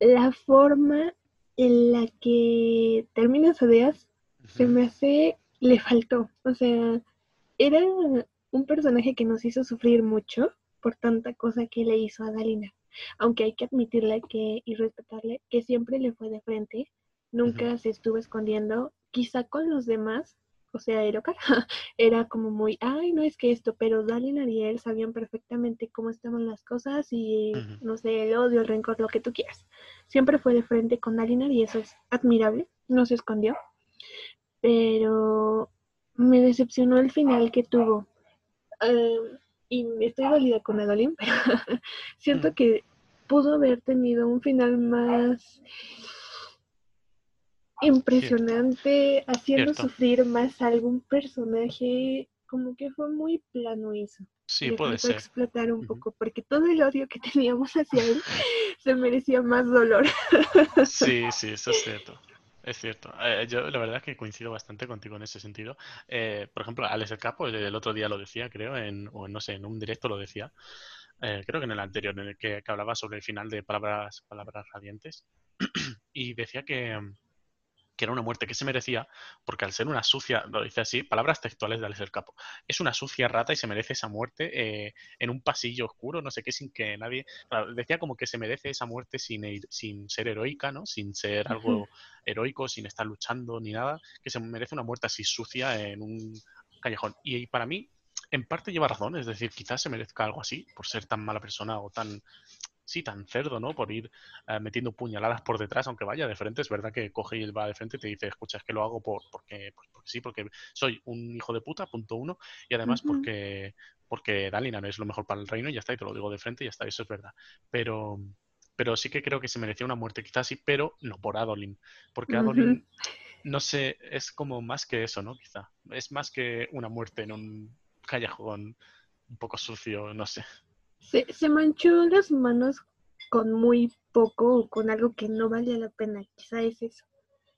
la forma en la que termina Sadeas se me hace, le faltó. O sea, era un personaje que nos hizo sufrir mucho por tanta cosa que le hizo a Dalina. Aunque hay que admitirle que y respetarle que siempre le fue de frente, nunca se estuvo escondiendo. Quizá con los demás o sea, Erocar, era como muy, ay, no es que esto, pero Dalin y Ariel sabían perfectamente cómo estaban las cosas y, no sé, el odio, el rencor, lo que tú quieras. Siempre fue de frente con Dalinar y eso es admirable, no se escondió. Pero me decepcionó el final que tuvo. Em, y estoy dolida con Adolin, pero siento que pudo haber tenido un final más impresionante, haciendo sufrir más a algún personaje, como que fue muy plano eso. Sí, puede ser. explotar un poco, porque todo el odio que teníamos hacia él se merecía más dolor. Sí, sí, eso es cierto. Es cierto. Eh, yo la verdad es que coincido bastante contigo en ese sentido. Eh, por ejemplo, Alex el Capo el, otro día lo decía, creo, en, o no sé, en un directo lo decía. Eh, creo que en el anterior, en el que, que, hablaba sobre el final de Palabras, Palabras Radiantes. y decía que, que era una muerte que se merecía, porque al ser una sucia, lo dice así, palabras textuales de Alex Capo, es una sucia rata y se merece esa muerte eh, en un pasillo oscuro, no sé qué, sin que nadie. decía como que se merece esa muerte sin, sin ser heroica, ¿no? Sin ser algo heroico, sin estar luchando ni nada, que se merece una muerte así sucia en un callejón. y para mí, en parte lleva razón, es decir, quizás se merezca algo así por ser tan mala persona o tan sí, tan cerdo, ¿no? Por ir eh, metiendo puñaladas por detrás, aunque vaya de frente. Es verdad que coge y va de frente y te dice, escucha, es que lo hago por, porque, pues, porque sí, porque soy un hijo de puta, punto uno, y además porque, porque Dalinar es lo mejor para el reino y ya está, y te lo digo de frente y ya está, eso es verdad. Pero, pero sí que creo que se merecía una muerte, quizás sí, pero no por Adolin, porque Adolin, no sé, es como más que eso, ¿no? Quizá. Es más que una muerte en un callejón un poco sucio, no sé. Se, se manchó las manos con muy poco o con algo que no valía la pena. Quizá es eso.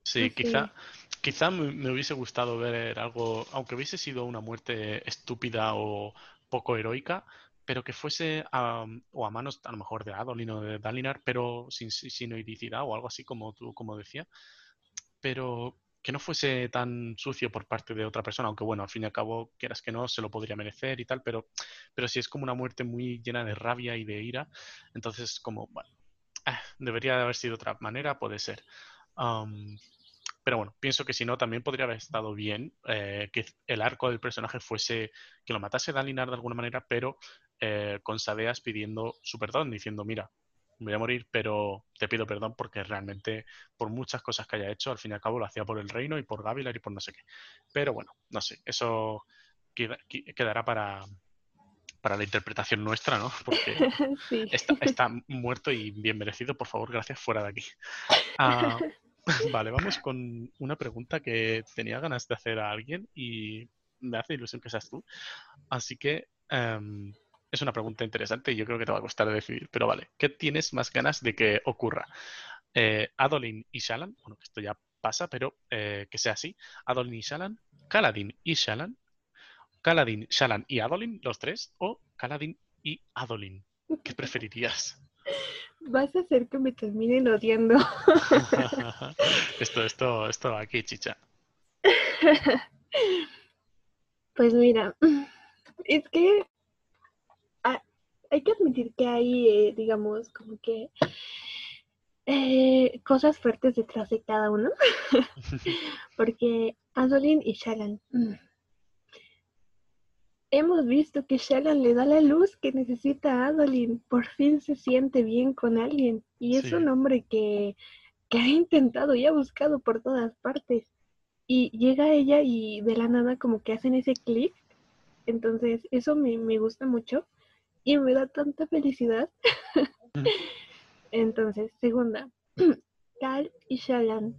Sí, quizá, quizá me, hubiese gustado ver algo, aunque hubiese sido una muerte estúpida o poco heroica, pero que fuese a, o a manos a lo mejor de Adolin o de Dalinar, pero sin, sin o algo así como tú como decía. Pero que no fuese tan sucio por parte de otra persona, aunque bueno, al fin y al cabo, quieras que no, se lo podría merecer y tal, pero, pero si es como una muerte muy llena de rabia y de ira, entonces como, bueno, ah, debería de haber sido de otra manera, puede ser. pero bueno, pienso que si no, también podría haber estado bien eh, que el arco del personaje fuese que lo matase Dalinar de alguna manera, pero eh, con Sadeas pidiendo su perdón, diciendo, mira, voy a morir, pero te pido perdón porque realmente por muchas cosas que haya hecho, al fin y al cabo lo hacía por el reino y por Gavilar y por no sé qué. Pero bueno, no sé, eso quedará para, para la interpretación nuestra, ¿no? Porque está, muerto y bien merecido, por favor, gracias, fuera de aquí. Ah, vale, vamos con una pregunta que tenía ganas de hacer a alguien y me hace ilusión que seas tú. Así que... Em, es una pregunta interesante y yo creo que te va a costar decidir, pero vale, ¿qué tienes más ganas de que ocurra? Eh, Adolin y Shalan, bueno, esto ya pasa, pero eh, que sea así, Adolin y Shalan, Kaladin y Shalan, Kaladin, Shalan y Adolin, los tres, o Kaladin y Adolin. ¿Qué preferirías? Vas a hacer que me terminen odiando. esto, esto, esto aquí, chicha. Pues mira, es que hay que admitir que hay, eh, digamos, como que eh, cosas fuertes detrás de cada uno. Porque Adolin y Shalan. Mm, hemos visto que Shalan le da la luz que necesita a Adolin. Por fin se siente bien con alguien. Y es un hombre que, que ha intentado y ha buscado por todas partes. Y llega ella y de la nada como que hacen ese clic. Entonces, eso me, me gusta mucho y me da tanta felicidad. Entonces, segunda, Cal y Shalan.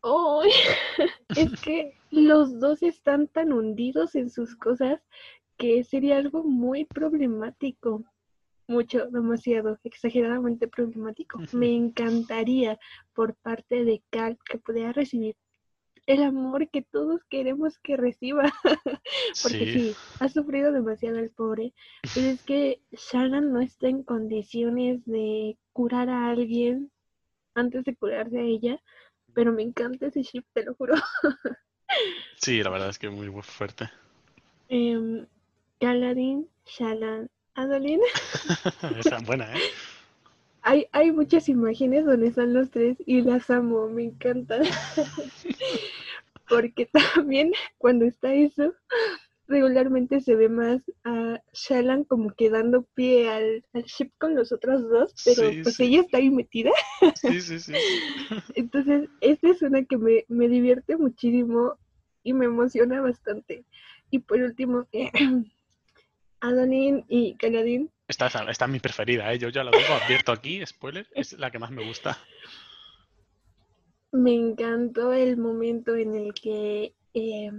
Oh, es que los dos están tan hundidos en sus cosas que sería algo muy problemático. Mucho, demasiado, exageradamente problemático. Me encantaría por parte de Cal que pudiera recibir el amor que todos queremos que reciba. Porque sí. ha sufrido demasiado el pobre. Pero es que Shannon no está en condiciones de curar a alguien antes de curarse a ella. Pero me encanta ese ship, te lo juro. sí, la verdad es que es muy, fuerte. Eh, Galadin, Shalan, Adolin. Esa buena, ¿eh? Hay, hay muchas imágenes donde están los tres y las amo, me encantan. Porque también cuando está eso, regularmente se ve más a Shalan como que dando pie al, ship con los otros dos, pero pues ella está ahí metida. Sí, sí, sí. Entonces, esta es una que me, me divierte muchísimo y me emociona bastante. Y por último, Adonin y Canadín esta, esta, es mi preferida, ¿eh? yo ya lo digo, advierto aquí, spoiler, es la que más me gusta. Me encantó el momento en el que eh,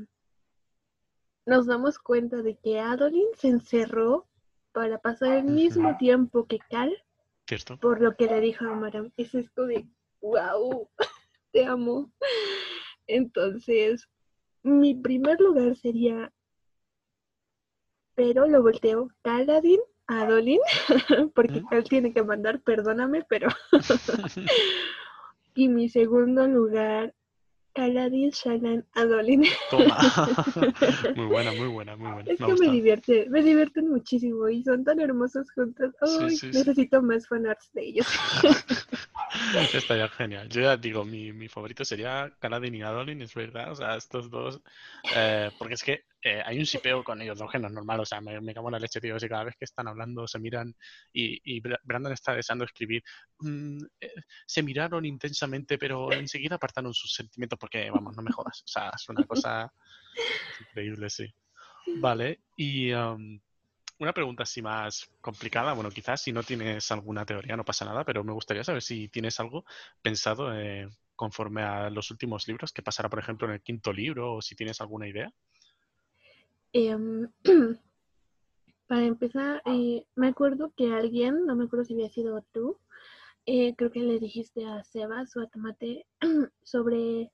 nos damos cuenta de que Adolin se encerró para pasar el mismo tiempo que Cal. ¿Cierto? Por lo que le dijo a Maram. Es esto de, wow, te amo. Entonces, mi primer lugar sería, pero lo volteo, Caladin, Adolin, porque Cal tiene que mandar, perdóname, pero... y mi segundo lugar Caladín, Shalan, Adolin. Toma. muy buena, muy buena, muy buena. Es que me divierte, me divierten muchísimo y son tan hermosos juntos. Ay, necesito más fanarts de ellos. Estaría genial. Yo ya digo, mi, mi favorito sería Caladín y Adolin, es verdad. O sea, estos dos. Eh, porque es que eh, hay un sipeo con ellos dos que no es normal, o sea, me, me cago en la leche, tío, si cada vez que están hablando se miran y, y Brandon está deseando escribir, mm, eh, se miraron intensamente, pero enseguida apartaron sus sentimientos porque, vamos, no me jodas, o sea, es una cosa increíble, sí. Vale, y una pregunta así más complicada, bueno, quizás si no tienes alguna teoría no pasa nada, pero me gustaría saber si tienes algo pensado eh, conforme a los últimos libros, que pasará, por ejemplo, en el quinto libro, o si tienes alguna idea. Em, para empezar, eh, me acuerdo que alguien, no me acuerdo si había sido tú, eh, creo que le dijiste a Sebas o a Tomate sobre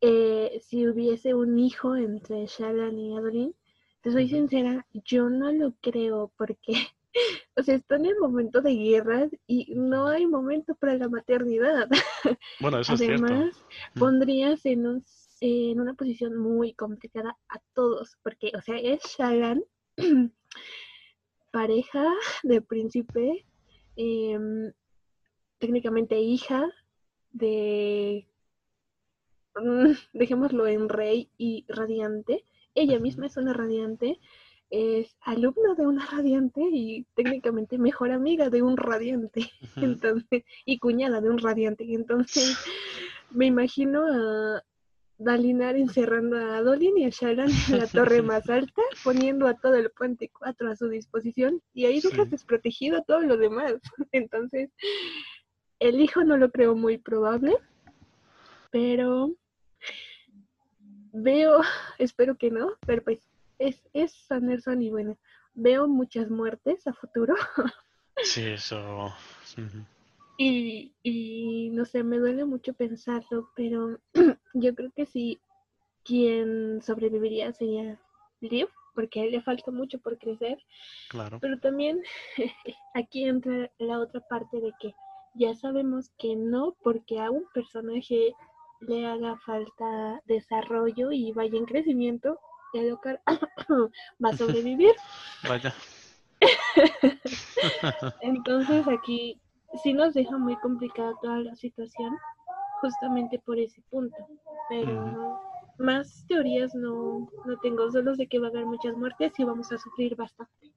eh, si hubiese un hijo entre Shalan y Adolin. Te soy sincera, yo no lo creo porque, o sea, están en momento de guerras y no hay momento para la maternidad. Bueno, eso Además, es cierto. pondrías en un en una posición muy complicada a todos, porque, o sea, es Shalan, pareja de príncipe, em, técnicamente hija de, mm, dejémoslo en rey y radiante. Ella misma es una radiante, es alumna de una radiante y técnicamente mejor amiga de un radiante, entonces, y cuñada de un radiante. Entonces, me imagino a, Dalinar encerrando a Dolin y a Shalan en la torre más alta, poniendo a todo el puente 4 a su disposición y ahí dejas desprotegido a todo lo demás. Entonces, el hijo no lo creo muy probable, pero veo, espero que no, pero pues es, es Sanderson y bueno, veo muchas muertes a futuro. Sí, eso. Y, y no sé, me duele mucho pensarlo, pero yo creo que sí, quien sobreviviría sería Liv, porque a él le falta mucho por crecer. Claro. Pero también aquí entra la otra parte de que ya sabemos que no, porque a un personaje le haga falta desarrollo y vaya en crecimiento, Edocar va a sobrevivir. Vaya. Entonces aquí sí nos deja muy complicada toda la situación, justamente por ese punto. Pero más teorías no, no tengo, solo sé que va a haber muchas muertes y vamos a sufrir bastante.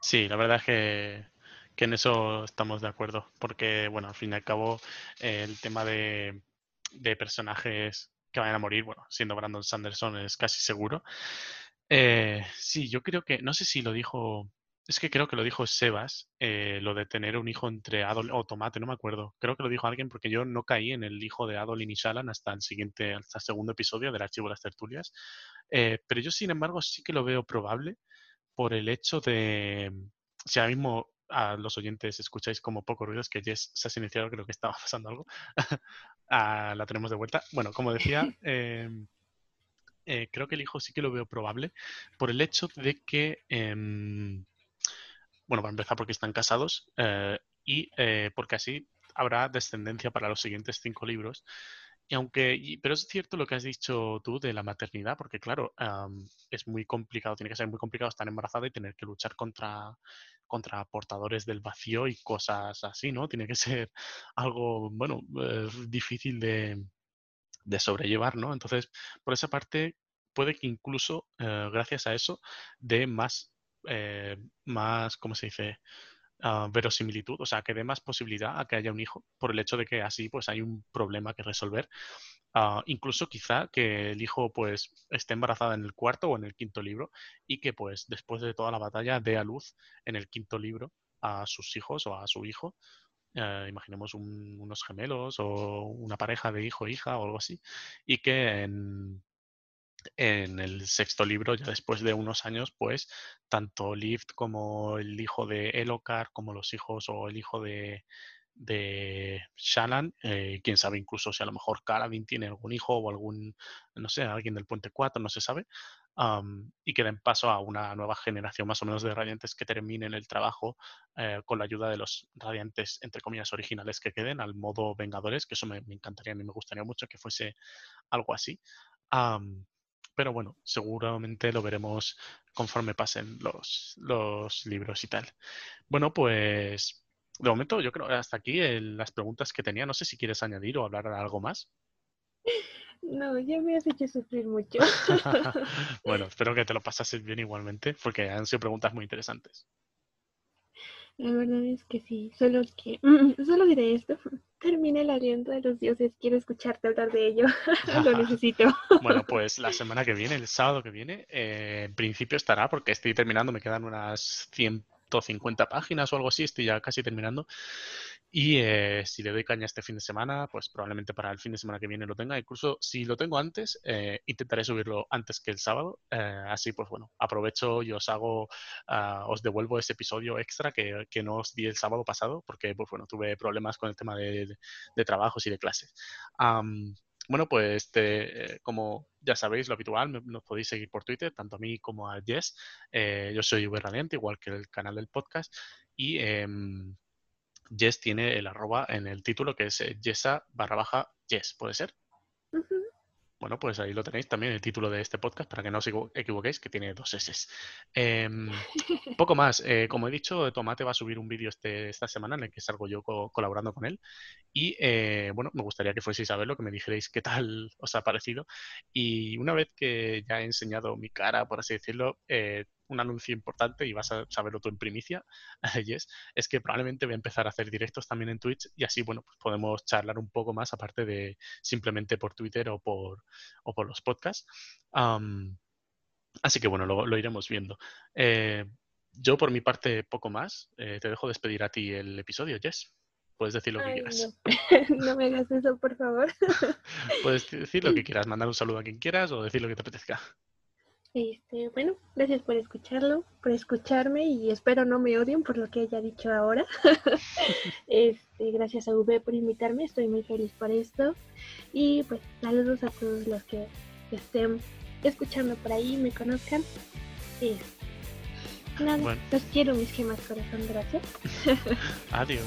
Sí, la verdad es que, que en eso estamos de acuerdo, porque, bueno, al fin y al cabo, el tema de, de personajes que vayan a morir, bueno, siendo Brandon Sanderson es casi seguro. Eh, sí, yo creo que, no sé si lo dijo es que creo que lo dijo Sebas, eh, lo de tener un hijo entre Adol o Tomate, no me acuerdo. Creo que lo dijo alguien porque yo no caí en el hijo de Adolin y Shalan hasta el siguiente, hasta el segundo episodio del archivo de las tertulias. Eh, pero yo, sin embargo, sí que lo veo probable por el hecho de, si ahora mismo a los oyentes escucháis como poco ruidos que Jess se ha iniciado, creo que estaba pasando algo. Ah, la tenemos de vuelta. Bueno, como decía, em, eh, creo que el hijo sí que lo veo probable por el hecho de que em, bueno, para empezar porque están casados eh, y eh, porque así habrá descendencia para los siguientes cinco libros. Y aunque, pero es cierto lo que has dicho tú de la maternidad, porque claro, es muy complicado, tiene que ser muy complicado estar embarazada y tener que luchar contra, contra portadores del vacío y cosas así, ¿no? Tiene que ser algo, bueno, eh, difícil de, de, sobrellevar, ¿no? Entonces, por esa parte, puede que incluso, gracias a eso, dé más eh, más, ¿cómo se dice? Uh, verosimilitud, o sea, que dé más posibilidad a que haya un hijo por el hecho de que así pues hay un problema que resolver. Uh, incluso quizá que el hijo pues esté embarazada en el cuarto o en el quinto libro y que pues después de toda la batalla dé a luz en el quinto libro a sus hijos o a su hijo eh, imaginemos unos gemelos o una pareja de hijo hija o algo así, y que en, en el sexto libro, ya después de unos años, pues tanto Lift como el hijo de Elokar, como los hijos o el hijo de, de Shannon, eh, quién sabe incluso si a lo mejor Kaladin tiene algún hijo o algún, no sé, alguien del Puente 4, no se sabe, y que den paso a una nueva generación más o menos de radiantes que terminen el trabajo eh, con la ayuda de los radiantes, entre comillas, originales que queden al modo Vengadores, que eso me, encantaría, a mí me gustaría mucho que fuese algo así. Pero bueno, seguramente lo veremos conforme pasen los, los libros y tal. Bueno, pues de momento yo creo hasta aquí las preguntas que tenía. No sé si quieres añadir o hablar algo más. No, ya me has hecho sufrir mucho. bueno, espero que te lo pasases bien igualmente, porque han sido preguntas muy interesantes. La verdad es que sí, solo que, solo diré esto, termina el aliento de los dioses, quiero escucharte hablar de ello, lo necesito. bueno, pues la semana que viene, el sábado que viene, eh, en principio estará, porque estoy terminando, me quedan unas 100 150 páginas o algo así, estoy ya casi terminando. Y eh, si le doy caña este fin de semana, pues probablemente para el fin de semana que viene lo tenga. Incluso si lo tengo antes, eh, intentaré subirlo antes que el sábado. Eh, así pues bueno, aprovecho y os hago, ah, os devuelvo ese episodio extra que, que, no os di el sábado pasado, porque pues bueno, tuve problemas con el tema de, de, trabajos y de clases. Bueno, pues como ya sabéis, lo habitual, nos podéis seguir por Twitter, tanto a mí como a Jess. Yo soy Radiante, igual que el canal del podcast. Y em, Jess tiene el arroba en el título que es eh, Jessa barra baja Jess, ¿puede ser? Bueno, pues ahí lo tenéis también el título de este podcast para que no os equivoquéis, que tiene dos S. Em, poco más. Eh, como he dicho, Tomate va a subir un vídeo este, esta semana en el que salgo yo colaborando con él. Y eh, bueno, me gustaría que fueseis a verlo, que me dijerais qué tal os ha parecido. Y una vez que ya he enseñado mi cara, por así decirlo, eh, un anuncio importante y vas a saberlo tú en primicia, Yes, es que probablemente voy a empezar a hacer directos también en Twitch y así, bueno, pues podemos charlar un poco más aparte de simplemente por Twitter o por, o por los podcasts. así que bueno, lo, iremos viendo. Eh, yo por mi parte poco más. Eh, te dejo despedir a ti el episodio, Jess. Puedes decir lo que quieras. No. me hagas eso, por favor. Puedes decir lo que quieras, mandar un saludo a quien quieras o decir lo que te apetezca. Este, bueno, gracias por escucharlo, por escucharme y espero no me odien por lo que haya dicho ahora. este, gracias a V por invitarme, estoy muy feliz por esto. Y pues saludos a todos los que estén escuchando por ahí, me conozcan. Nada, los quiero mis gemas corazón, gracias. Adiós.